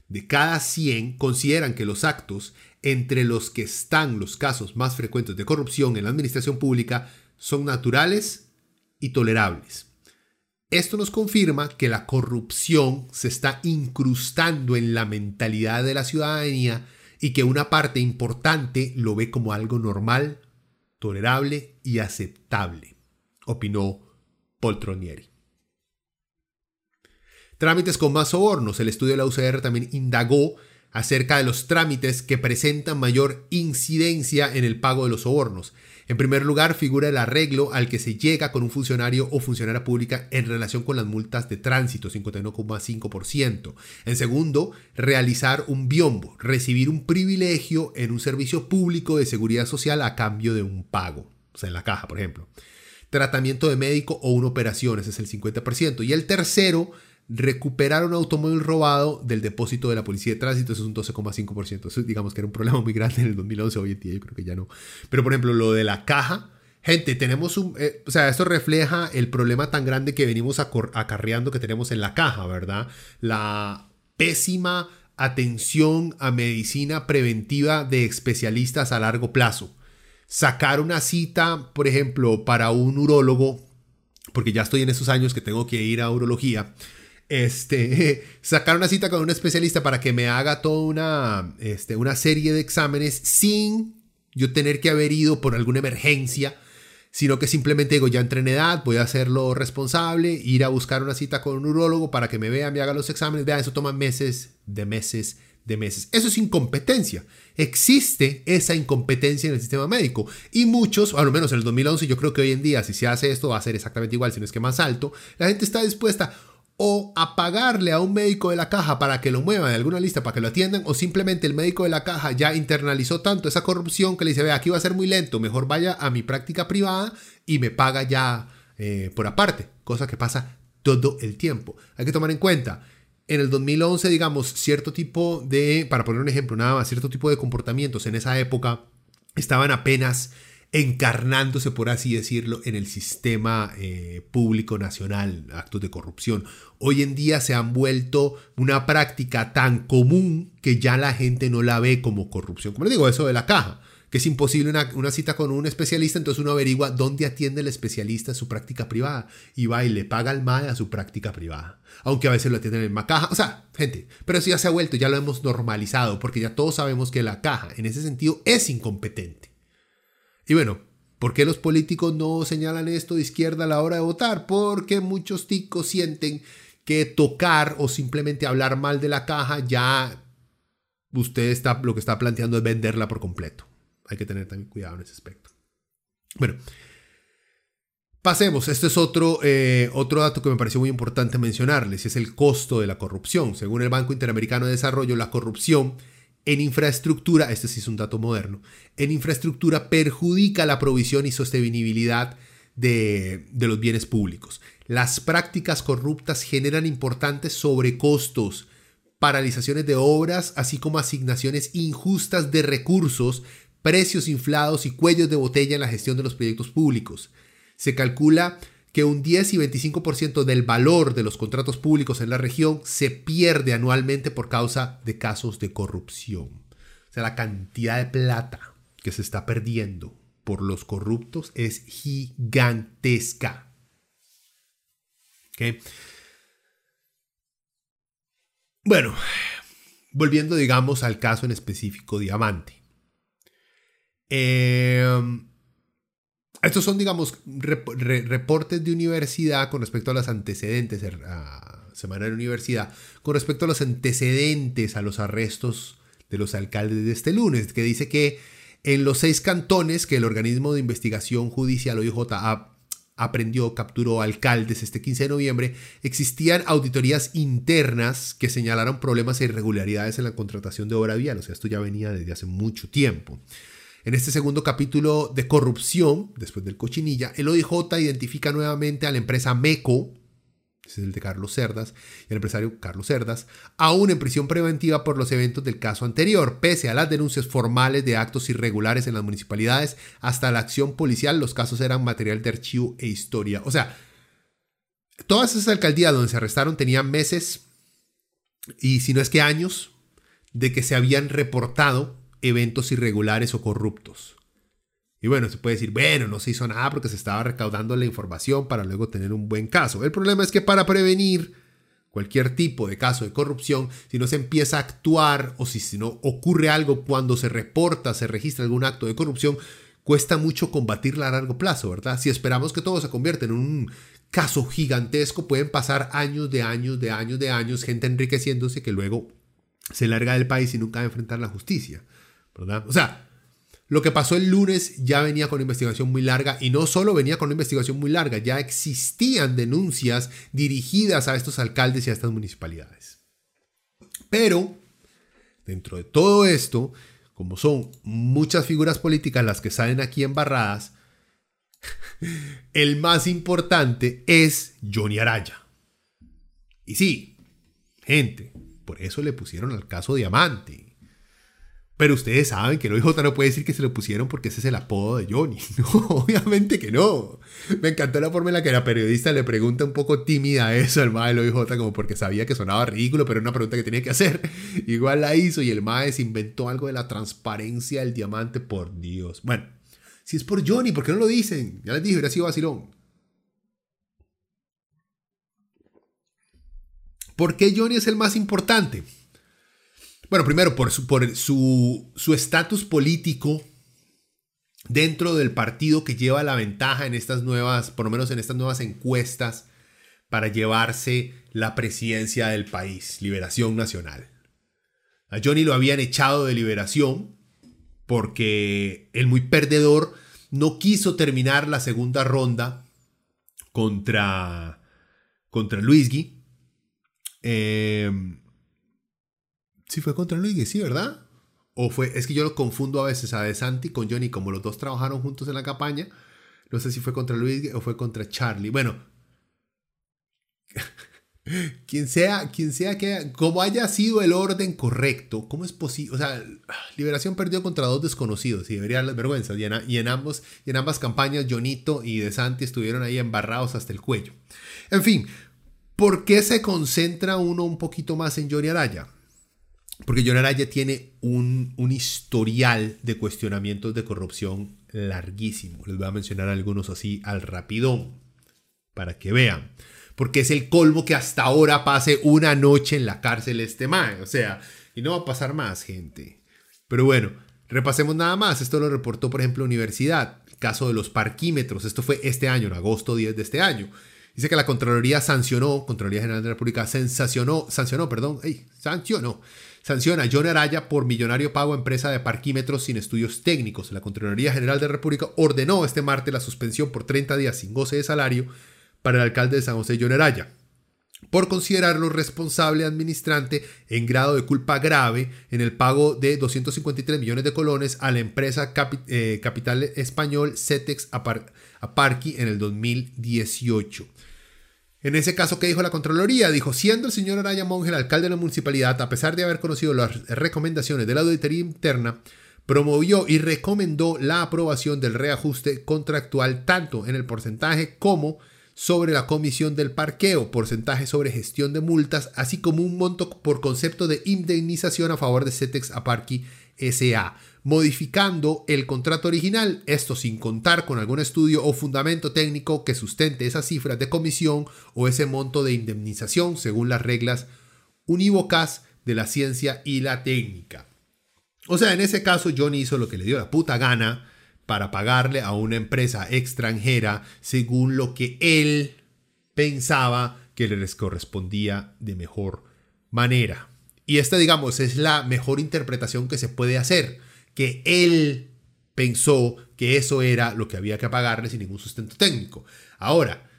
de cada 100 consideran que los actos entre los que están los casos más frecuentes de corrupción en la administración pública son naturales y tolerables. Esto nos confirma que la corrupción se está incrustando en la mentalidad de la ciudadanía y que una parte importante lo ve como algo normal, tolerable y aceptable, opinó Poltronieri. Trámites con más sobornos. El estudio de la UCR también indagó acerca de los trámites que presentan mayor incidencia en el pago de los sobornos. En primer lugar, figura el arreglo al que se llega con un funcionario o funcionaria pública en relación con las multas de tránsito, 51,5%. En segundo, realizar un biombo, recibir un privilegio en un servicio público de seguridad social a cambio de un pago, o sea, en la caja, por ejemplo. Tratamiento de médico o una operación, ese es el 50%. Y el tercero, recuperar un automóvil robado del depósito de la policía de tránsito, eso es un 12,5%. Eso digamos que era un problema muy grande en el 2011, hoy en día yo creo que ya no. Pero por ejemplo, lo de la caja, gente, tenemos un, eh, o sea, esto refleja el problema tan grande que venimos acarreando que tenemos en la caja, ¿verdad? La pésima atención a medicina preventiva de especialistas a largo plazo. Sacar una cita, por ejemplo, para un urólogo, porque ya estoy en esos años que tengo que ir a urología, este, sacar una cita con un especialista para que me haga toda una, este, una serie de exámenes sin yo tener que haber ido por alguna emergencia, sino que simplemente digo, ya entré en edad, voy a hacerlo responsable, ir a buscar una cita con un urólogo para que me vea, me haga los exámenes, vean, eso toma meses, de meses, de meses. Eso es incompetencia. Existe esa incompetencia en el sistema médico. Y muchos, al menos en el 2011, yo creo que hoy en día, si se hace esto, va a ser exactamente igual, si no es que más alto, la gente está dispuesta o a pagarle a un médico de la caja para que lo mueva de alguna lista para que lo atiendan, o simplemente el médico de la caja ya internalizó tanto esa corrupción que le dice, ve, aquí va a ser muy lento, mejor vaya a mi práctica privada y me paga ya eh, por aparte, cosa que pasa todo el tiempo. Hay que tomar en cuenta, en el 2011, digamos, cierto tipo de, para poner un ejemplo nada más, cierto tipo de comportamientos en esa época estaban apenas encarnándose, por así decirlo, en el sistema eh, público nacional, actos de corrupción. Hoy en día se han vuelto una práctica tan común que ya la gente no la ve como corrupción. Como les digo, eso de la caja, que es imposible una, cita con un especialista, entonces uno averigua dónde atiende el especialista su práctica privada y va y le paga al MAE a su práctica privada. Aunque a veces lo atienden en la caja. O sea, gente, pero eso ya se ha vuelto, ya lo hemos normalizado, porque ya todos sabemos que la caja en ese sentido es incompetente. Y bueno, ¿por qué los políticos no señalan esto de izquierda a la hora de votar? Porque muchos ticos sienten que tocar o simplemente hablar mal de la caja ya usted está lo que está planteando es venderla por completo. Hay que tener también cuidado en ese aspecto. Bueno, pasemos. Este es otro, eh, otro dato que me pareció muy importante mencionarles, es el costo de la corrupción. Según el Banco Interamericano de Desarrollo, la corrupción en infraestructura, este sí es un dato moderno, en infraestructura perjudica la provisión y sostenibilidad de, de los bienes públicos. Las prácticas corruptas generan importantes sobrecostos, paralizaciones de obras, así como asignaciones injustas de recursos, precios inflados y cuellos de botella en la gestión de los proyectos públicos. Se calcula que un 10 y 25% del valor de los contratos públicos en la región se pierde anualmente por causa de casos de corrupción. O sea, la cantidad de plata que se está perdiendo por los corruptos es gigantesca. Bueno, volviendo digamos al caso en específico Diamante. Eh, estos son, digamos, reportes de universidad con respecto a los antecedentes, er, Semana de Universidad, con respecto a los antecedentes a los arrestos de los alcaldes de este lunes, que dice que en los seis cantones que el organismo de investigación judicial OIJ aprendió, capturó alcaldes este 15 de noviembre, existían auditorías internas que señalaron problemas e irregularidades en la contratación de obra vial. O sea, esto ya venía desde hace mucho tiempo. En este segundo capítulo de corrupción, después del cochinilla, el OIJ identifica nuevamente a la empresa MECO, ese es el de Carlos Cerdas, y el empresario Carlos Cerdas, aún en prisión preventiva por los eventos del caso anterior, pese a las denuncias formales de actos irregulares en las municipalidades, hasta la acción policial, los casos eran material de archivo e historia. O sea, todas esas alcaldías donde se arrestaron tenían meses, y si no es que años, de que se habían reportado eventos irregulares o corruptos. Y bueno, se puede decir, bueno, no se hizo nada porque se estaba recaudando la información para luego tener un buen caso. El problema es que para prevenir cualquier tipo de caso de corrupción, si no se empieza a actuar o si, si no ocurre algo cuando se reporta, se registra algún acto de corrupción, cuesta mucho combatirla a largo plazo, ¿verdad? Si esperamos que todo se convierta en un caso gigantesco, pueden pasar años de años, de años, de años, gente enriqueciéndose que luego se larga del país y nunca va a enfrentar la justicia. O sea, lo que pasó el lunes ya venía con una investigación muy larga y no solo venía con una investigación muy larga, ya existían denuncias dirigidas a estos alcaldes y a estas municipalidades. Pero, dentro de todo esto, como son muchas figuras políticas las que salen aquí embarradas, el más importante es Johnny Araya. Y sí, gente, por eso le pusieron al caso Diamante. Pero ustedes saben que el OIJ no puede decir que se lo pusieron porque ese es el apodo de Johnny. No, obviamente que no. Me encantó la forma en la que la periodista le pregunta un poco tímida eso al MAE del OIJ, como porque sabía que sonaba ridículo, pero era una pregunta que tenía que hacer. Igual la hizo y el MAE se inventó algo de la transparencia del diamante, por Dios. Bueno, si es por Johnny, ¿por qué no lo dicen? Ya les dije, hubiera sido vacilón. ¿Por qué Johnny es el más importante? Bueno, primero por su por su estatus político dentro del partido que lleva la ventaja en estas nuevas, por lo menos en estas nuevas encuestas, para llevarse la presidencia del país, Liberación Nacional. A Johnny lo habían echado de Liberación porque el muy perdedor no quiso terminar la segunda ronda contra, contra Luisgui eh, sí fue contra Luigi, sí, ¿verdad? O fue, es que yo lo confundo a veces a De Santi con Johnny, como los dos trabajaron juntos en la campaña. No sé si fue contra Luigi o fue contra Charlie. Bueno, quien sea, quien sea que, como haya sido el orden correcto, ¿cómo es posible? O sea, Liberación perdió contra dos desconocidos y debería darles vergüenza. Y en, y en, ambos, y en ambas campañas, Jonito y De Santi estuvieron ahí embarrados hasta el cuello. En fin, ¿Por qué se concentra uno un poquito más en Johnny Araya? Porque Johnny Araya tiene un, historial de cuestionamientos de corrupción larguísimo. Les voy a mencionar algunos así al rapidón, para que vean. Porque es el colmo que hasta ahora pase una noche en la cárcel este man. O sea, y no va a pasar más, gente. Pero bueno, repasemos nada más. Esto lo reportó, por ejemplo, Universidad. caso de los parquímetros. Esto fue este año, en agosto 10 de este año. Dice que la Contraloría sancionó, Contraloría General de la República sensacionó, sancionó, perdón, sancionó, sanciona a John Araya por millonario pago a empresa de parquímetros sin estudios técnicos. La Contraloría General de la República ordenó este martes la suspensión por 30 días sin goce de salario para el alcalde de San José, John Araya, por considerarlo responsable administrante en grado de culpa grave en el pago de 253 millones de colones a la empresa eh, capital español CETEX Aparqui en el 2018. En ese caso, ¿qué dijo la Contraloría? Dijo, siendo el señor Araya Monge el alcalde de la municipalidad, a pesar de haber conocido las recomendaciones de la auditoría interna, promovió y recomendó la aprobación del reajuste contractual tanto en el porcentaje como sobre la comisión del parqueo, porcentaje sobre gestión de multas, así como un monto por concepto de indemnización a favor de CETEX Aparqui SA modificando el contrato original, esto sin contar con algún estudio o fundamento técnico que sustente esas cifras de comisión o ese monto de indemnización según las reglas unívocas de la ciencia y la técnica. O sea, en ese caso Johnny hizo lo que le dio la puta gana para pagarle a una empresa extranjera según lo que él pensaba que les correspondía de mejor manera. Y esta, digamos, es la mejor interpretación que se puede hacer que él pensó que eso era lo que había que pagarle sin ningún sustento técnico. Ahora,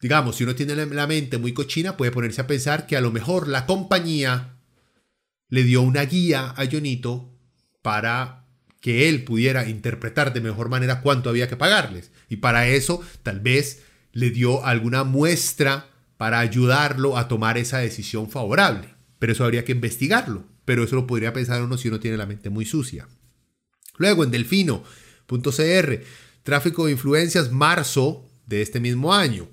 digamos, si uno tiene la mente muy cochina, puede ponerse a pensar que a lo mejor la compañía le dio una guía a Jonito para que él pudiera interpretar de mejor manera cuánto había que pagarles. Y para eso tal vez le dio alguna muestra para ayudarlo a tomar esa decisión favorable. Pero eso habría que investigarlo pero eso lo podría pensar uno si uno tiene la mente muy sucia. Luego en delfino.cr, tráfico de influencias, marzo de este mismo año.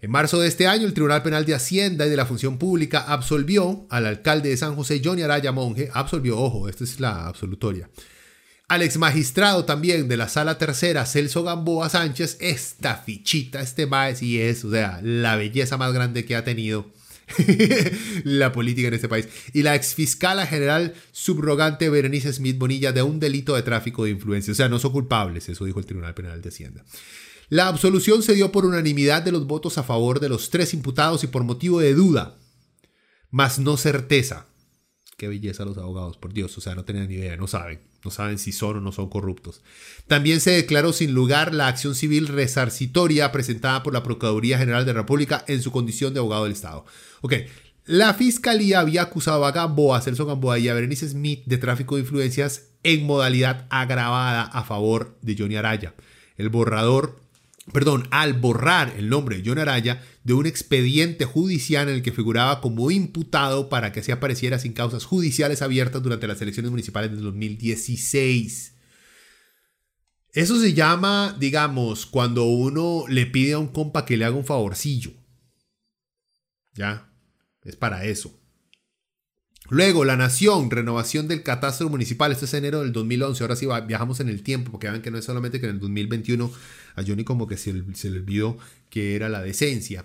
En marzo de este año, el Tribunal Penal de Hacienda y de la Función Pública absolvió al alcalde de San José, Johnny Araya Monge, absolvió, ojo, esta es la absolutoria, al ex magistrado también de la Sala Tercera, Celso Gamboa Sánchez, esta fichita, este maes y es, o sea, la belleza más grande que ha tenido la política en este país. Y la exfiscala general subrogante Berenice Smith Bonilla de un delito de tráfico de influencia. O sea, no son culpables, eso dijo el Tribunal Penal de Hacienda. La absolución se dio por unanimidad de los votos a favor de los tres imputados y por motivo de duda, más no certeza. qué belleza los abogados, por Dios, o sea, no tenían ni idea, no saben, no saben si son o no son corruptos. También se declaró sin lugar la acción civil resarcitoria presentada por la Procuraduría General de la República en su condición de abogado del Estado. Ok, la fiscalía había acusado a Gamboa, Celso Gamboa y a Berenice Smith de tráfico de influencias en modalidad agravada a favor de Johnny Araya. El borrador perdón, al borrar el nombre de John Araya de un expediente judicial en el que figuraba como imputado para que así apareciera sin causas judiciales abiertas durante las elecciones municipales de 2016. Eso se llama, digamos, cuando uno le pide a un compa que le haga un favorcillo. Ya, es para eso. Luego, La Nación, renovación del catastro municipal. Esto es enero del 2011. Ahora sí viajamos en el tiempo, porque vean que no es solamente que en el 2021 a Johnny como que se, se le olvidó que era la decencia.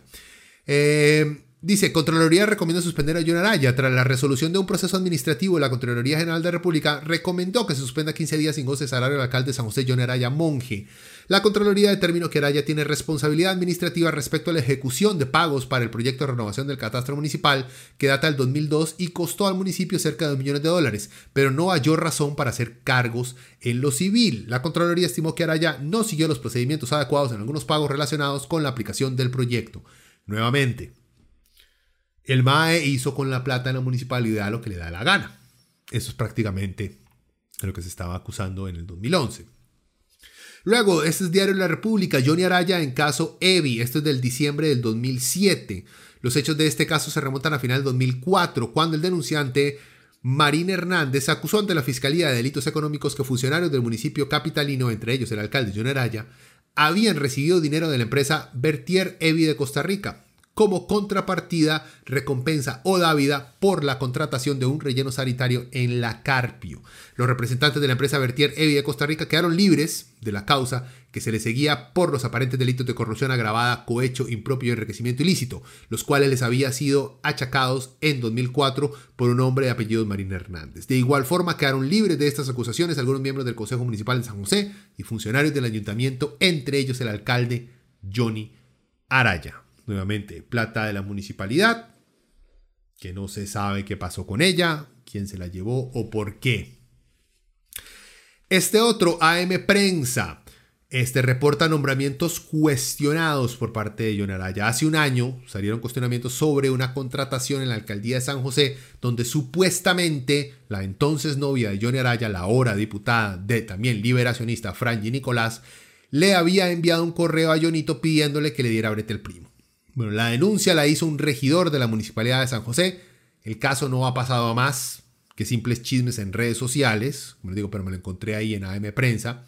Eh, Dice, Contraloría recomienda suspender a John Araya. Tras la resolución de un proceso administrativo, la Contraloría General de la República recomendó que se suspenda 15 días sin goce de salario al alcalde de San José, John Araya Monje. La Contraloría determinó que Araya tiene responsabilidad administrativa respecto a la ejecución de pagos para el proyecto de renovación del catastro municipal, que data del 2002 y costó al municipio cerca de 2 millones de dólares, pero no halló razón para hacer cargos en lo civil. La Contraloría estimó que Araya no siguió los procedimientos adecuados en algunos pagos relacionados con la aplicación del proyecto. Nuevamente, el MAE hizo con la plata en la municipalidad lo que le da la gana. Eso es prácticamente lo que se estaba acusando en el 2011. Luego, este es Diario de la República, Johnny Araya en caso Evi, esto es del diciembre del 2007. Los hechos de este caso se remontan a final del 2004, cuando el denunciante Marín Hernández acusó ante la Fiscalía de Delitos Económicos que funcionarios del municipio capitalino, entre ellos el alcalde Johnny Araya, habían recibido dinero de la empresa Bertier Evi de Costa Rica, como contrapartida, recompensa o dávida por la contratación de un relleno sanitario en la Carpio. Los representantes de la empresa Vertier Evi de Costa Rica quedaron libres de la causa que se les seguía por los aparentes delitos de corrupción agravada, cohecho impropio y enriquecimiento ilícito, los cuales les había sido achacados en 2004 por un hombre de apellido Marín Hernández. De igual forma quedaron libres de estas acusaciones algunos miembros del Consejo Municipal de San José y funcionarios del ayuntamiento, entre ellos el alcalde Johnny Araya nuevamente plata de la municipalidad, que no se sabe qué pasó con ella, quién se la llevó o por qué. Este otro, AM Prensa, este reporta nombramientos cuestionados por parte de John Araya. Hace un año salieron cuestionamientos sobre una contratación en la alcaldía de San José, donde supuestamente la entonces novia de Johnny Araya, la ahora diputada de también liberacionista Franji Nicolás, le había enviado un correo a Jonito pidiéndole que le diera brete el primo. Bueno, la denuncia la hizo un regidor de la Municipalidad de San José. El caso no ha pasado a más que simples chismes en redes sociales, como les digo, pero me lo encontré ahí en AM Prensa.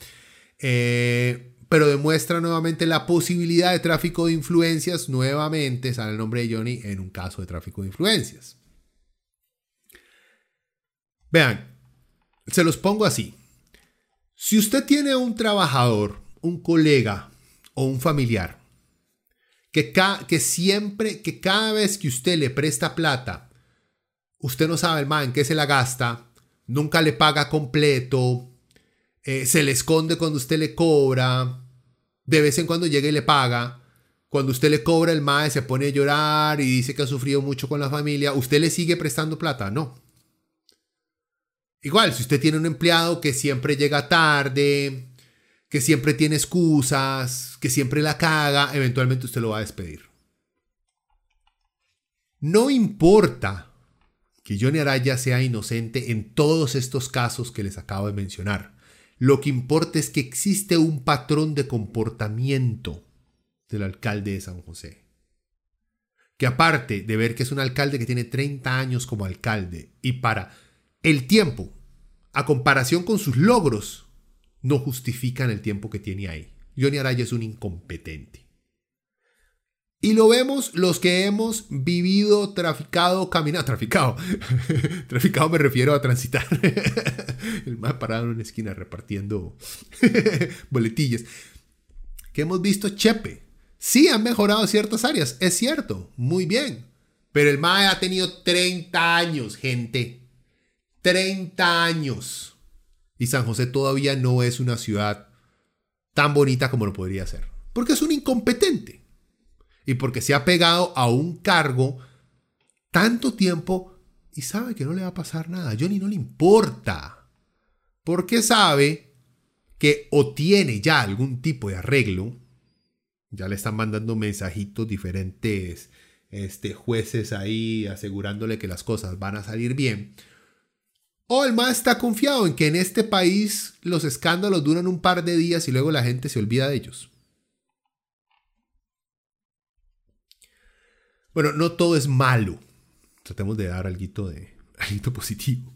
Eh, pero demuestra nuevamente la posibilidad de tráfico de influencias. Nuevamente sale el nombre de Johnny en un caso de tráfico de influencias. Vean, se los pongo así. Si usted tiene un trabajador, un colega o un familiar que, que siempre, que cada vez que usted le presta plata, usted no sabe el man en qué se la gasta, nunca le paga completo, eh, se le esconde cuando usted le cobra, de vez en cuando llega y le paga. Cuando usted le cobra el MAE se pone a llorar y dice que ha sufrido mucho con la familia, ¿usted le sigue prestando plata? No. Igual, si usted tiene un empleado que siempre llega tarde, que siempre tiene excusas, que siempre la caga, eventualmente usted lo va a despedir. No importa que Johnny Araya sea inocente en todos estos casos que les acabo de mencionar. Lo que importa es que existe un patrón de comportamiento del alcalde de San José. Que aparte de ver que es un alcalde que tiene 30 años como alcalde y para el tiempo, a comparación con sus logros, no justifican el tiempo que tiene ahí. Johnny Araya es un incompetente. Y lo vemos los que hemos vivido, traficado, caminado, traficado. traficado me refiero a transitar. el más parado en una esquina repartiendo boletillas. Que hemos visto Chepe. Sí, han mejorado ciertas áreas, es cierto, muy bien. Pero el MAE ha tenido 30 años, gente. 30 años. Y San José todavía no es una ciudad tan bonita como lo podría ser. Porque es un incompetente. Y porque se ha pegado a un cargo tanto tiempo y sabe que no le va a pasar nada. A Johnny no le importa. Porque sabe que o tiene ya algún tipo de arreglo. Ya le están mandando mensajitos diferentes este, jueces ahí asegurándole que las cosas van a salir bien. O el más está confiado en que en este país los escándalos duran un par de días y luego la gente se olvida de ellos. Bueno, no todo es malo. Tratemos de dar algo de algo positivo.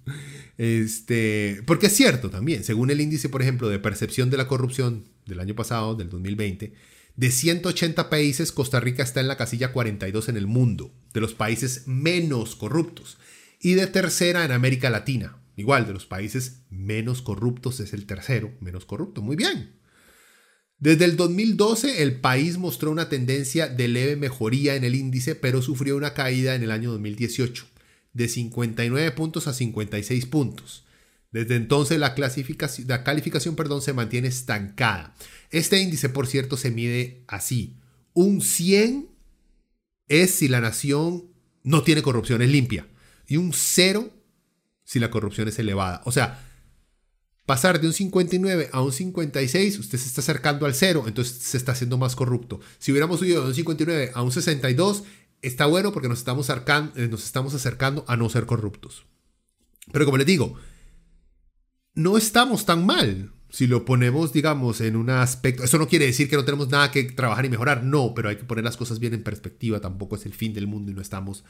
Este, porque es cierto también, según el índice, por ejemplo, de percepción de la corrupción del año pasado, del 2020, de 180 países, Costa Rica está en la casilla 42 en el mundo, de los países menos corruptos, y de tercera en América Latina. Igual, de los países menos corruptos es el tercero, menos corrupto. Muy bien. Desde el 2012 el país mostró una tendencia de leve mejoría en el índice, pero sufrió una caída en el año 2018, de 59 puntos a 56 puntos. Desde entonces la, clasificación, la calificación perdón, se mantiene estancada. Este índice, por cierto, se mide así. Un 100 es si la nación no tiene corrupción, es limpia. Y un 0 si la corrupción es elevada. O sea, pasar de un 59 a un 56, usted se está acercando al 0, entonces se está haciendo más corrupto. Si hubiéramos subido de un 59 a un 62, está bueno porque nos estamos, eh, nos estamos acercando a no ser corruptos. Pero como les digo, no estamos tan mal. Si lo ponemos, digamos, en un aspecto, eso no quiere decir que no tenemos nada que trabajar y mejorar, no, pero hay que poner las cosas bien en perspectiva, tampoco es el fin del mundo y no estamos,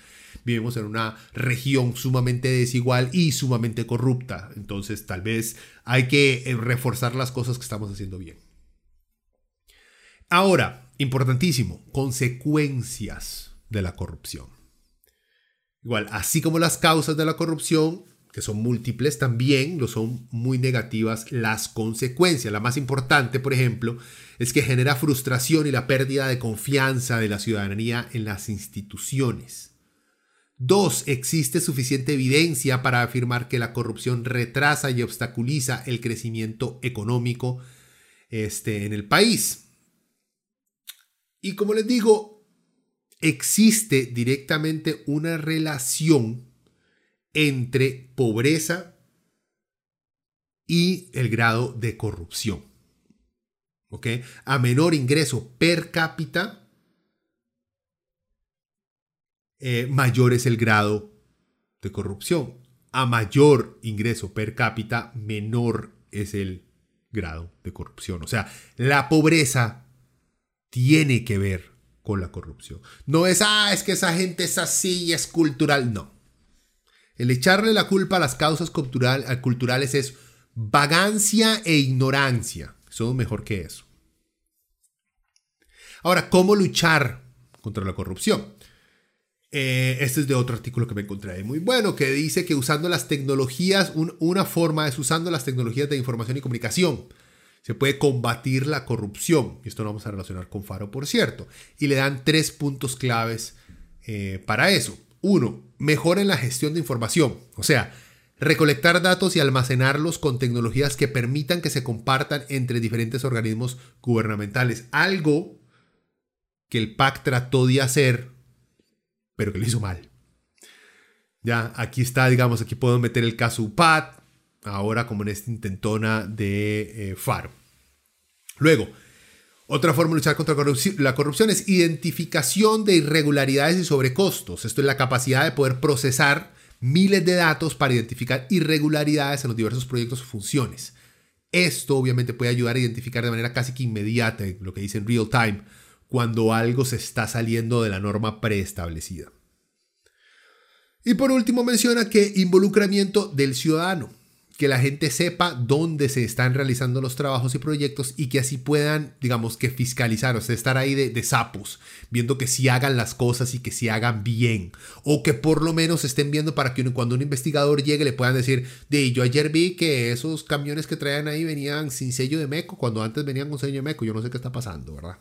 vivimos en una región sumamente desigual y sumamente corrupta, entonces tal vez hay que eh, reforzar las cosas que estamos haciendo bien. Ahora, importantísimo, consecuencias de la corrupción. Igual, así como las causas de la corrupción, que son múltiples, también lo son muy negativas las consecuencias. La más importante, por ejemplo, es que genera frustración y la pérdida de confianza de la ciudadanía en las instituciones. Dos, existe suficiente evidencia para afirmar que la corrupción retrasa y obstaculiza el crecimiento económico este, en el país. Y como les digo, existe directamente una relación entre pobreza y el grado de corrupción. ¿Ok? A menor ingreso per cápita, eh, mayor es el grado de corrupción. A mayor ingreso per cápita, menor es el grado de corrupción. O sea, la pobreza tiene que ver con la corrupción. No es, ah, es que esa gente es así y es cultural. No. El echarle la culpa a las causas culturales es vagancia e ignorancia. Somos mejor que eso. Ahora, ¿cómo luchar contra la corrupción? Eh, este es de otro artículo que me encontré muy bueno, que dice que usando las tecnologías, una forma es usando las tecnologías de información y comunicación. Se puede combatir la corrupción. Y esto lo vamos a relacionar con Faro, por cierto. Y le dan tres puntos claves eh, para eso. Uno, mejoren la gestión de información, o sea, recolectar datos y almacenarlos con tecnologías que permitan que se compartan entre diferentes organismos gubernamentales. Algo que el PAC trató de hacer, pero que lo hizo mal. Ya, aquí está, digamos, aquí puedo meter el caso UPAD, ahora como en esta intentona de eh, FARO. Luego, otra forma de luchar contra la corrupción es identificación de irregularidades y sobrecostos. Esto es la capacidad de poder procesar miles de datos para identificar irregularidades en los diversos proyectos o funciones. Esto obviamente puede ayudar a identificar de manera casi que inmediata, lo que dicen real time, cuando algo se está saliendo de la norma preestablecida. Y por último menciona que involucramiento del ciudadano que la gente sepa dónde se están realizando los trabajos y proyectos y que así puedan, digamos, que fiscalizar, o sea, estar ahí de, sapos, viendo que si hagan las cosas y que si hagan bien, o que por lo menos estén viendo para que cuando un investigador llegue le puedan decir, de yo ayer vi que esos camiones que traían ahí venían sin sello de MECO, cuando antes venían con sello de MECO, yo no sé qué está pasando, ¿verdad?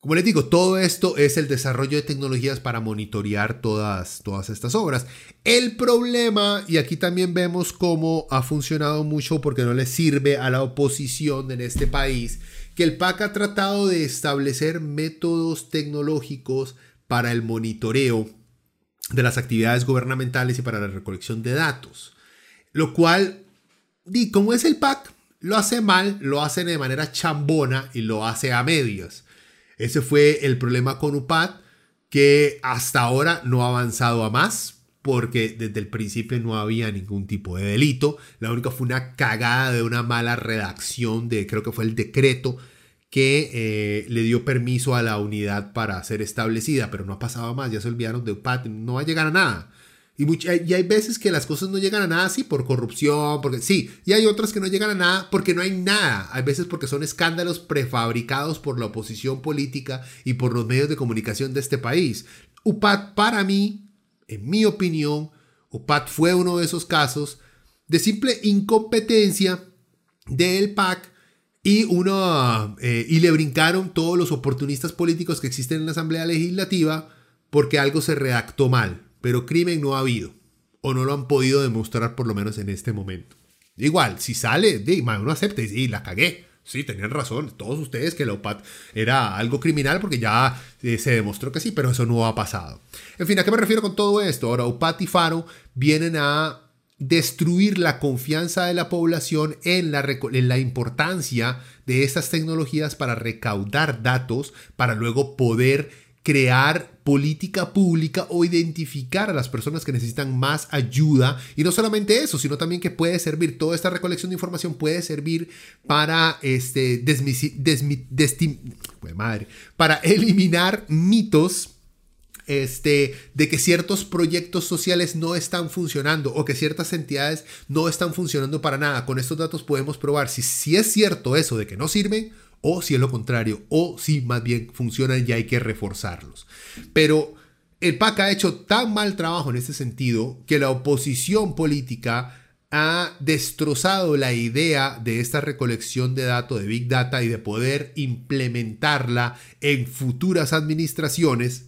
Como les digo, todo esto es el desarrollo de tecnologías para monitorear todas, todas estas obras. El problema, y aquí también vemos cómo ha funcionado mucho porque no le sirve a la oposición en este país, que el PAC ha tratado de establecer métodos tecnológicos para el monitoreo de las actividades gubernamentales y para la recolección de datos. Lo cual, y como es el PAC, lo hace mal, lo hace de manera chambona y lo hace a medias. Ese fue el problema con UPAD, que hasta ahora no ha avanzado a más, porque desde el principio no había ningún tipo de delito. La única fue una cagada de una mala redacción de, creo que fue el decreto que eh, le dio permiso a la unidad para ser establecida, pero no ha pasado más, ya se olvidaron de UPAD, no va a llegar a nada. Y, hay veces que las cosas no llegan a nada, sí, por corrupción, porque sí, y hay otras que no llegan a nada porque no hay nada. Hay veces porque son escándalos prefabricados por la oposición política y por los medios de comunicación de este país. UPAD, para mí, en mi opinión, UPAD fue uno de esos casos de simple incompetencia del PAC y, uno, eh, y le brincaron todos los oportunistas políticos que existen en la Asamblea Legislativa porque algo se redactó mal pero crimen no ha habido, o no lo han podido demostrar por lo menos en este momento. Igual, si sale, uno acepta y sí, la cagué. Sí, tenían razón, todos ustedes que la OPAT era algo criminal porque ya eh, se demostró que sí, pero eso no ha pasado. En fin, ¿a qué me refiero con todo esto? Ahora, OPAT y Faro vienen a destruir la confianza de la población en la, en la importancia de estas tecnologías para recaudar datos, para luego poder crear política pública o identificar a las personas que necesitan más ayuda. Y no solamente eso, sino también que puede servir, toda esta recolección de información puede servir para, este, madre, para eliminar mitos este, de que ciertos proyectos sociales no están funcionando o que ciertas entidades no están funcionando para nada. Con estos datos podemos probar si, si es cierto eso de que no sirven o si es lo contrario, o si más bien funcionan y hay que reforzarlos. Pero el PAC ha hecho tan mal trabajo en este sentido que la oposición política ha destrozado la idea de esta recolección de datos de Big Data y de poder implementarla en futuras administraciones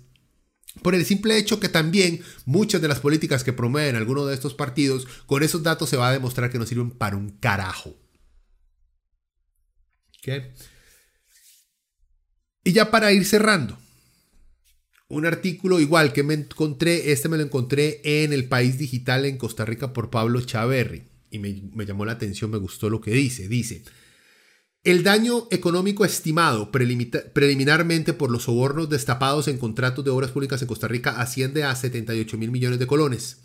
por el simple hecho que también muchas de las políticas que promueven algunos de estos partidos, con esos datos se va a demostrar que no sirven para un carajo. ¿Qué? Y ya para ir cerrando, un artículo igual que me encontré, este me lo encontré en El País Digital en Costa Rica por Pablo Chaverri y me, llamó la atención, me gustó lo que dice. Dice, el daño económico estimado preliminarmente por los sobornos destapados en contratos de obras públicas en Costa Rica asciende a 78 mil millones de colones,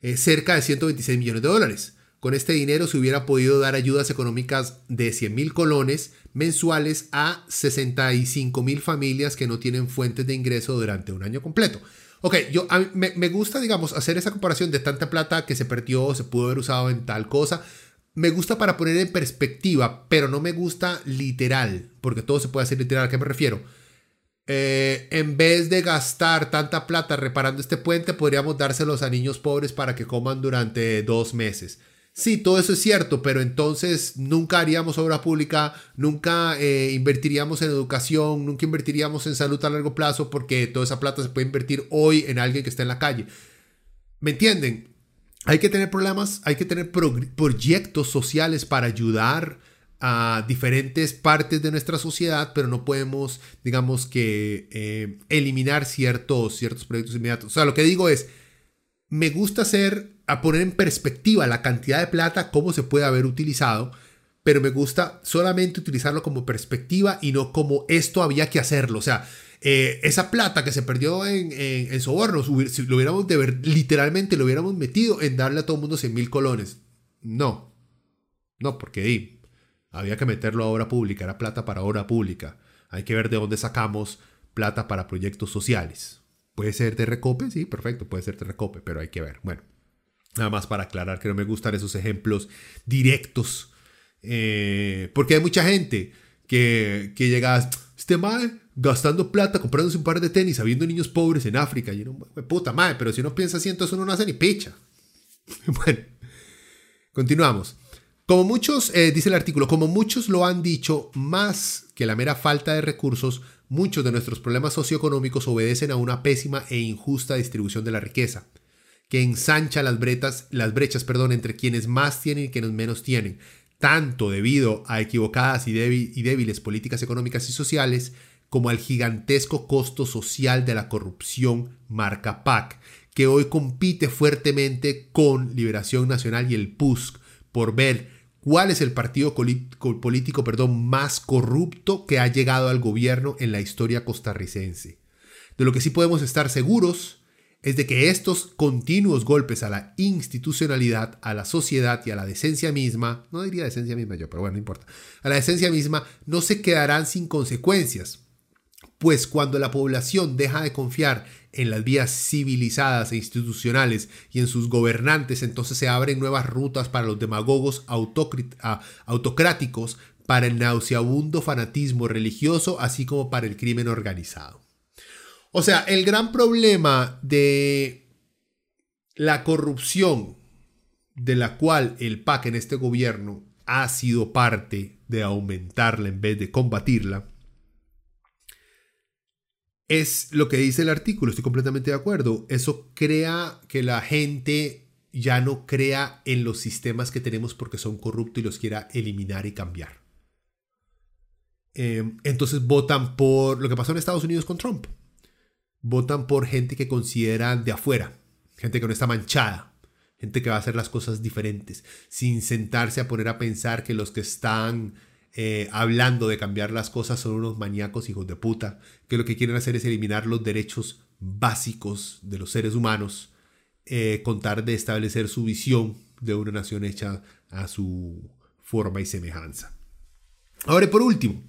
eh, cerca de 126 millones de dólares. Con este dinero se hubiera podido dar ayudas económicas de 100 mil colones mensuales a 65 mil familias que no tienen fuentes de ingreso durante un año completo. Ok, yo me, me, gusta, digamos, hacer esa comparación de tanta plata que se perdió, se pudo haber usado en tal cosa. Me gusta para poner en perspectiva, pero no me gusta literal, porque todo se puede hacer literal. ¿A qué me refiero? Eh, en vez de gastar tanta plata reparando este puente, podríamos dárselos a niños pobres para que coman durante dos meses. Sí, todo eso es cierto, pero entonces nunca haríamos obra pública, nunca eh, invertiríamos en educación, nunca invertiríamos en salud a largo plazo porque toda esa plata se puede invertir hoy en alguien que está en la calle. ¿Me entienden? Hay que tener problemas, hay que tener proyectos sociales para ayudar a diferentes partes de nuestra sociedad, pero no podemos, digamos que, eh, eliminar ciertos, ciertos proyectos inmediatos. O sea, lo que digo es, me gusta hacer, a poner en perspectiva la cantidad de plata, cómo se puede haber utilizado, pero me gusta solamente utilizarlo como perspectiva y no como esto había que hacerlo. O sea, eh, esa plata que se perdió en, sobornos, si lo hubiéramos de ver, literalmente lo hubiéramos metido en darle a todo el mundo 100 mil colones. No, no, porque había que meterlo a obra pública, era plata para obra pública. Hay que ver de dónde sacamos plata para proyectos sociales. Puede ser de recope, sí, perfecto, puede ser de recope, pero hay que ver. Bueno, nada más para aclarar que no me gustan esos ejemplos directos, eh, porque hay mucha gente que, que llega, este mal gastando plata, comprándose un par de tenis, habiendo niños pobres en África. Y uno, puta madre, pero si uno piensa así, entonces uno no hace ni picha. bueno, continuamos. Como muchos, eh, dice el artículo, como muchos lo han dicho, más que la mera falta de recursos, Muchos de nuestros problemas socioeconómicos obedecen a una pésima e injusta distribución de la riqueza, que ensancha las, brechas, las brechas entre quienes más tienen y quienes menos tienen, tanto debido a equivocadas y, débiles políticas económicas y sociales, como al gigantesco costo social de la corrupción marca PAC, que hoy compite fuertemente con Liberación Nacional y el PUSC por ver cuál es el partido político más corrupto que ha llegado al gobierno en la historia costarricense. De lo que sí podemos estar seguros es de que estos continuos golpes a la institucionalidad, a la sociedad y a la decencia misma, no diría decencia misma yo, pero bueno, no importa, a la decencia misma no se quedarán sin consecuencias, pues cuando la población deja de confiar en las vías civilizadas e institucionales y en sus gobernantes, entonces se abren nuevas rutas para los demagogos autocráticos, para el nauseabundo fanatismo religioso, así como para el crimen organizado. O sea, el gran problema de la corrupción de la cual el PAC en este gobierno ha sido parte de aumentarla en vez de combatirla, es lo que dice el artículo, estoy completamente de acuerdo. Eso crea que la gente ya no crea en los sistemas que tenemos porque son corruptos y los quiera eliminar y cambiar. Eh, entonces votan por lo que pasó en Estados Unidos con Trump votan por gente que consideran de afuera, gente que no está manchada, gente que va a hacer las cosas diferentes, sin sentarse a poner a pensar que los que están eh, hablando de cambiar las cosas son unos maníacos hijos de puta, que lo que quieren hacer es eliminar los derechos básicos de los seres humanos, eh, contar de establecer su visión de una nación hecha a su forma y semejanza. Ahora, y por último,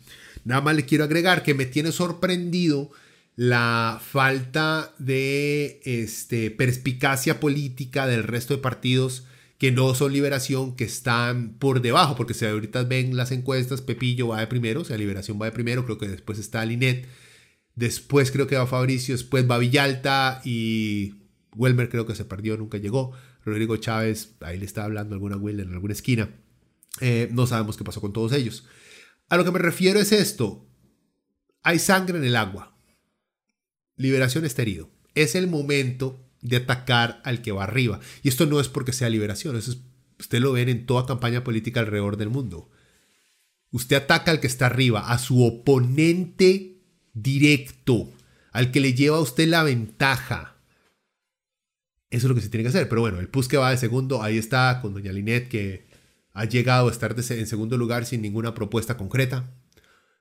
nada más le quiero agregar que me tiene sorprendido la falta de este, perspicacia política del resto de partidos que no son Liberación, que están por debajo, porque si ahorita ven las encuestas, Pepillo va de primero, o sea, Liberación va de primero, creo que después está Linet, después creo que va Fabricio, después va Villalta y Welmer creo que se perdió, nunca llegó, Rodrigo Chávez, ahí le está hablando alguna Will en alguna esquina, eh, no sabemos qué pasó con todos ellos. A lo que me refiero es esto, hay sangre en el agua, Liberación está herido. Es el momento de atacar al que va arriba. Y esto no es porque sea liberación, eso es, usted lo ven en toda campaña política alrededor del mundo. Usted ataca al que está arriba, a su oponente directo, al que le lleva a usted la ventaja. Eso es lo que se tiene que hacer. Pero bueno, el PUS que va de segundo, ahí está con doña Linet, que ha llegado a estar en segundo lugar sin ninguna propuesta concreta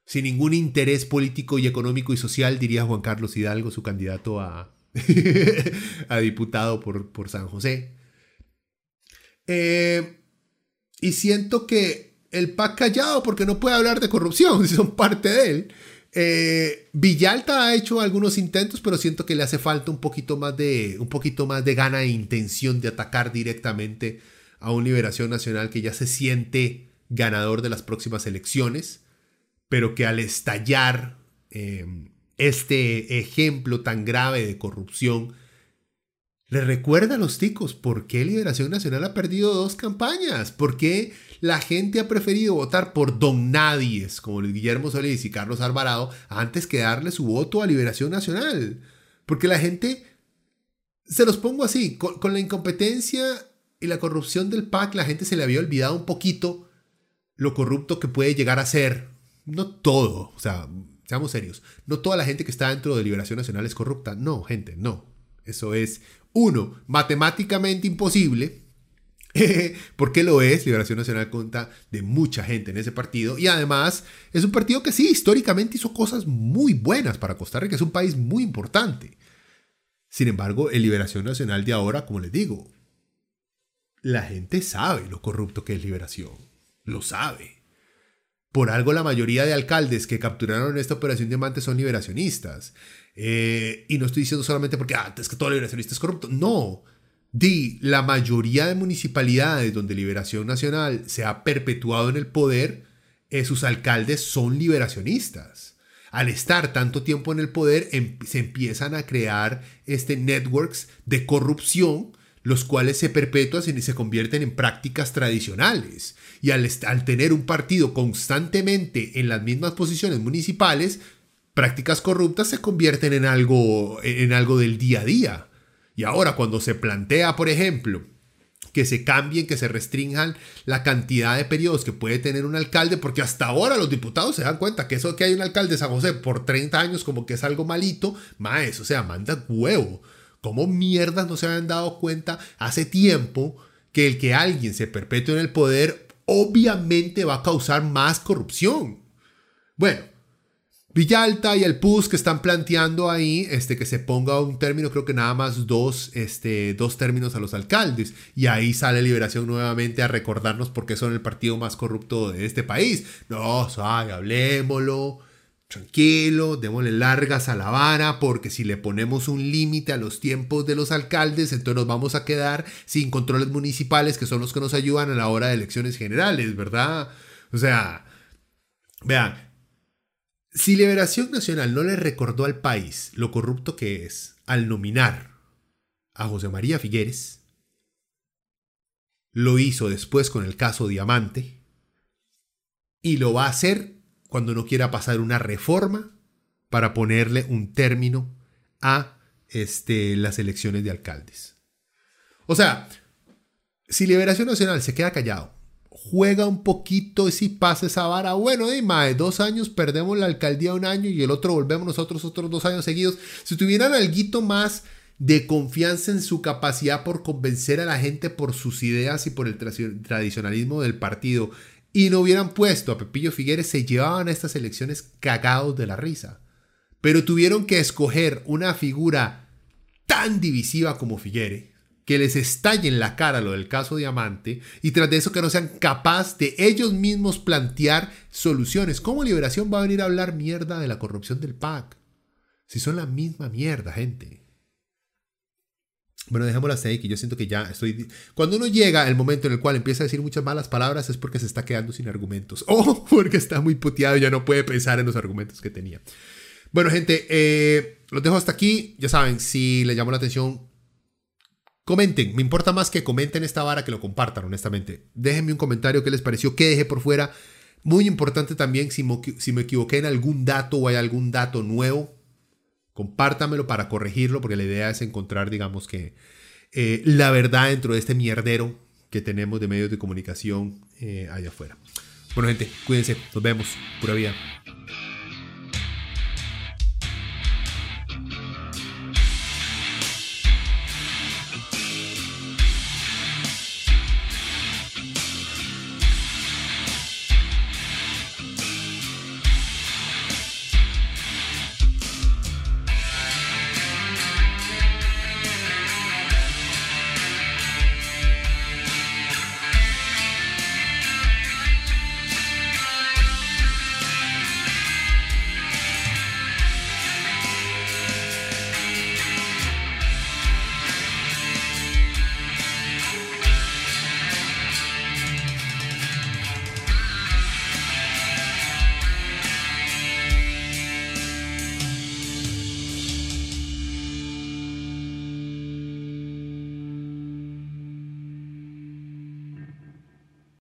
sin ningún interés político y económico y social, diría Juan Carlos Hidalgo, su candidato a, diputado por, por, San José. Eh, y siento que el PAC callado porque no puede hablar de corrupción, si son parte de él. Eh, Villalta ha hecho algunos intentos, pero siento que le hace falta un poquito más de, un poquito más de gana e intención de atacar directamente a un Liberación Nacional que ya se siente ganador de las próximas elecciones pero que al estallar em, este ejemplo tan grave de corrupción, le recuerda a los ticos por qué Liberación Nacional ha perdido dos campañas, por qué la gente ha preferido votar por don nadies como Guillermo Solís y Carlos Alvarado antes que darle su voto a Liberación Nacional. Porque la gente, se los pongo así, con, con la incompetencia y la corrupción del PAC, la gente se le había olvidado un poquito lo corrupto que puede llegar a ser no todo, o sea, seamos serios, no toda la gente que está dentro de Liberación Nacional es corrupta. No, gente, no. Eso es, uno, matemáticamente imposible. porque lo es, Liberación Nacional cuenta de mucha gente en ese partido y además es un partido que sí, históricamente hizo cosas muy buenas para Costa Rica, es un país muy importante. Sin embargo, el Liberación Nacional de ahora, como les digo, la gente sabe lo corrupto que es Liberación, lo sabe. Por algo la mayoría de alcaldes que capturaron esta operación Diamante son liberacionistas. Eh, y no estoy diciendo solamente porque ah, es que todo liberacionista es corrupto. No. Di, la mayoría de municipalidades donde Liberación Nacional se ha perpetuado en el poder, eh, sus alcaldes son liberacionistas. Al estar tanto tiempo en el poder, em, se empiezan a crear este networks de corrupción los cuales se perpetúan y se convierten en prácticas tradicionales. Y al, tener un partido constantemente en las mismas posiciones municipales, prácticas corruptas se convierten en algo, en algo del día a día. Y ahora cuando se plantea, por ejemplo, que se cambien, que se restrinjan la cantidad de periodos que puede tener un alcalde, porque hasta ahora los diputados se dan cuenta que eso que hay un alcalde de San José por 30 años como que es algo malito, más, o sea, manda huevo. ¿Cómo mierdas no se habían dado cuenta hace tiempo que el que alguien se perpetúe en el poder obviamente va a causar más corrupción? Bueno, Villalta y el PUS que están planteando ahí este, que se ponga un término, creo que nada más dos, este, dos términos a los alcaldes. Y ahí sale Liberación nuevamente a recordarnos por qué son el partido más corrupto de este país. No, suave, hablemoslo, tranquilo, démosle largas a la vara, porque si le ponemos un límite a los tiempos de los alcaldes, entonces nos vamos a quedar sin controles municipales, que son los que nos ayudan a la hora de elecciones generales, ¿verdad? O sea, vean, si Liberación Nacional no le recordó al país lo corrupto que es al nominar a José María Figueres, lo hizo después con el caso Diamante y lo va a hacer cuando no quiera pasar una reforma para ponerle un término a este, las elecciones de alcaldes. O sea, si Liberación Nacional se queda callado juega un poquito y si pasa esa vara, bueno, de más dos años perdemos la alcaldía un año y el otro volvemos nosotros otros dos años seguidos. Si tuvieran algo más de confianza en su capacidad por convencer a la gente por sus ideas y por el tradicionalismo del partido y no hubieran puesto a Pepillo Figueres, se llevaban a estas elecciones cagados de la risa. Pero tuvieron que escoger una figura tan divisiva como Figueres que les estalle en la cara lo del caso Diamante y tras de eso que no sean capaces de ellos mismos plantear soluciones. ¿Cómo Liberación va a venir a hablar mierda de la corrupción del PAC? Si son la misma mierda, gente. Bueno, dejémoslo hasta ahí, que yo siento que ya estoy... Cuando uno llega al momento en el cual empieza a decir muchas malas palabras es porque se está quedando sin argumentos. O porque está muy puteado y ya no puede pensar en los argumentos que tenía. Bueno, gente, eh, los dejo hasta aquí. Ya saben, si les llamó la atención, Comenten, me importa más que comenten esta vara que lo compartan, honestamente. Déjenme un comentario qué les pareció, qué dejé por fuera. Muy importante también, si si me equivoqué en algún dato o hay algún dato nuevo, compártamelo para corregirlo, porque la idea es encontrar, digamos que, eh, la verdad dentro de este mierdero que tenemos de medios de comunicación eh, allá afuera. Bueno, gente, cuídense, nos vemos, pura vida.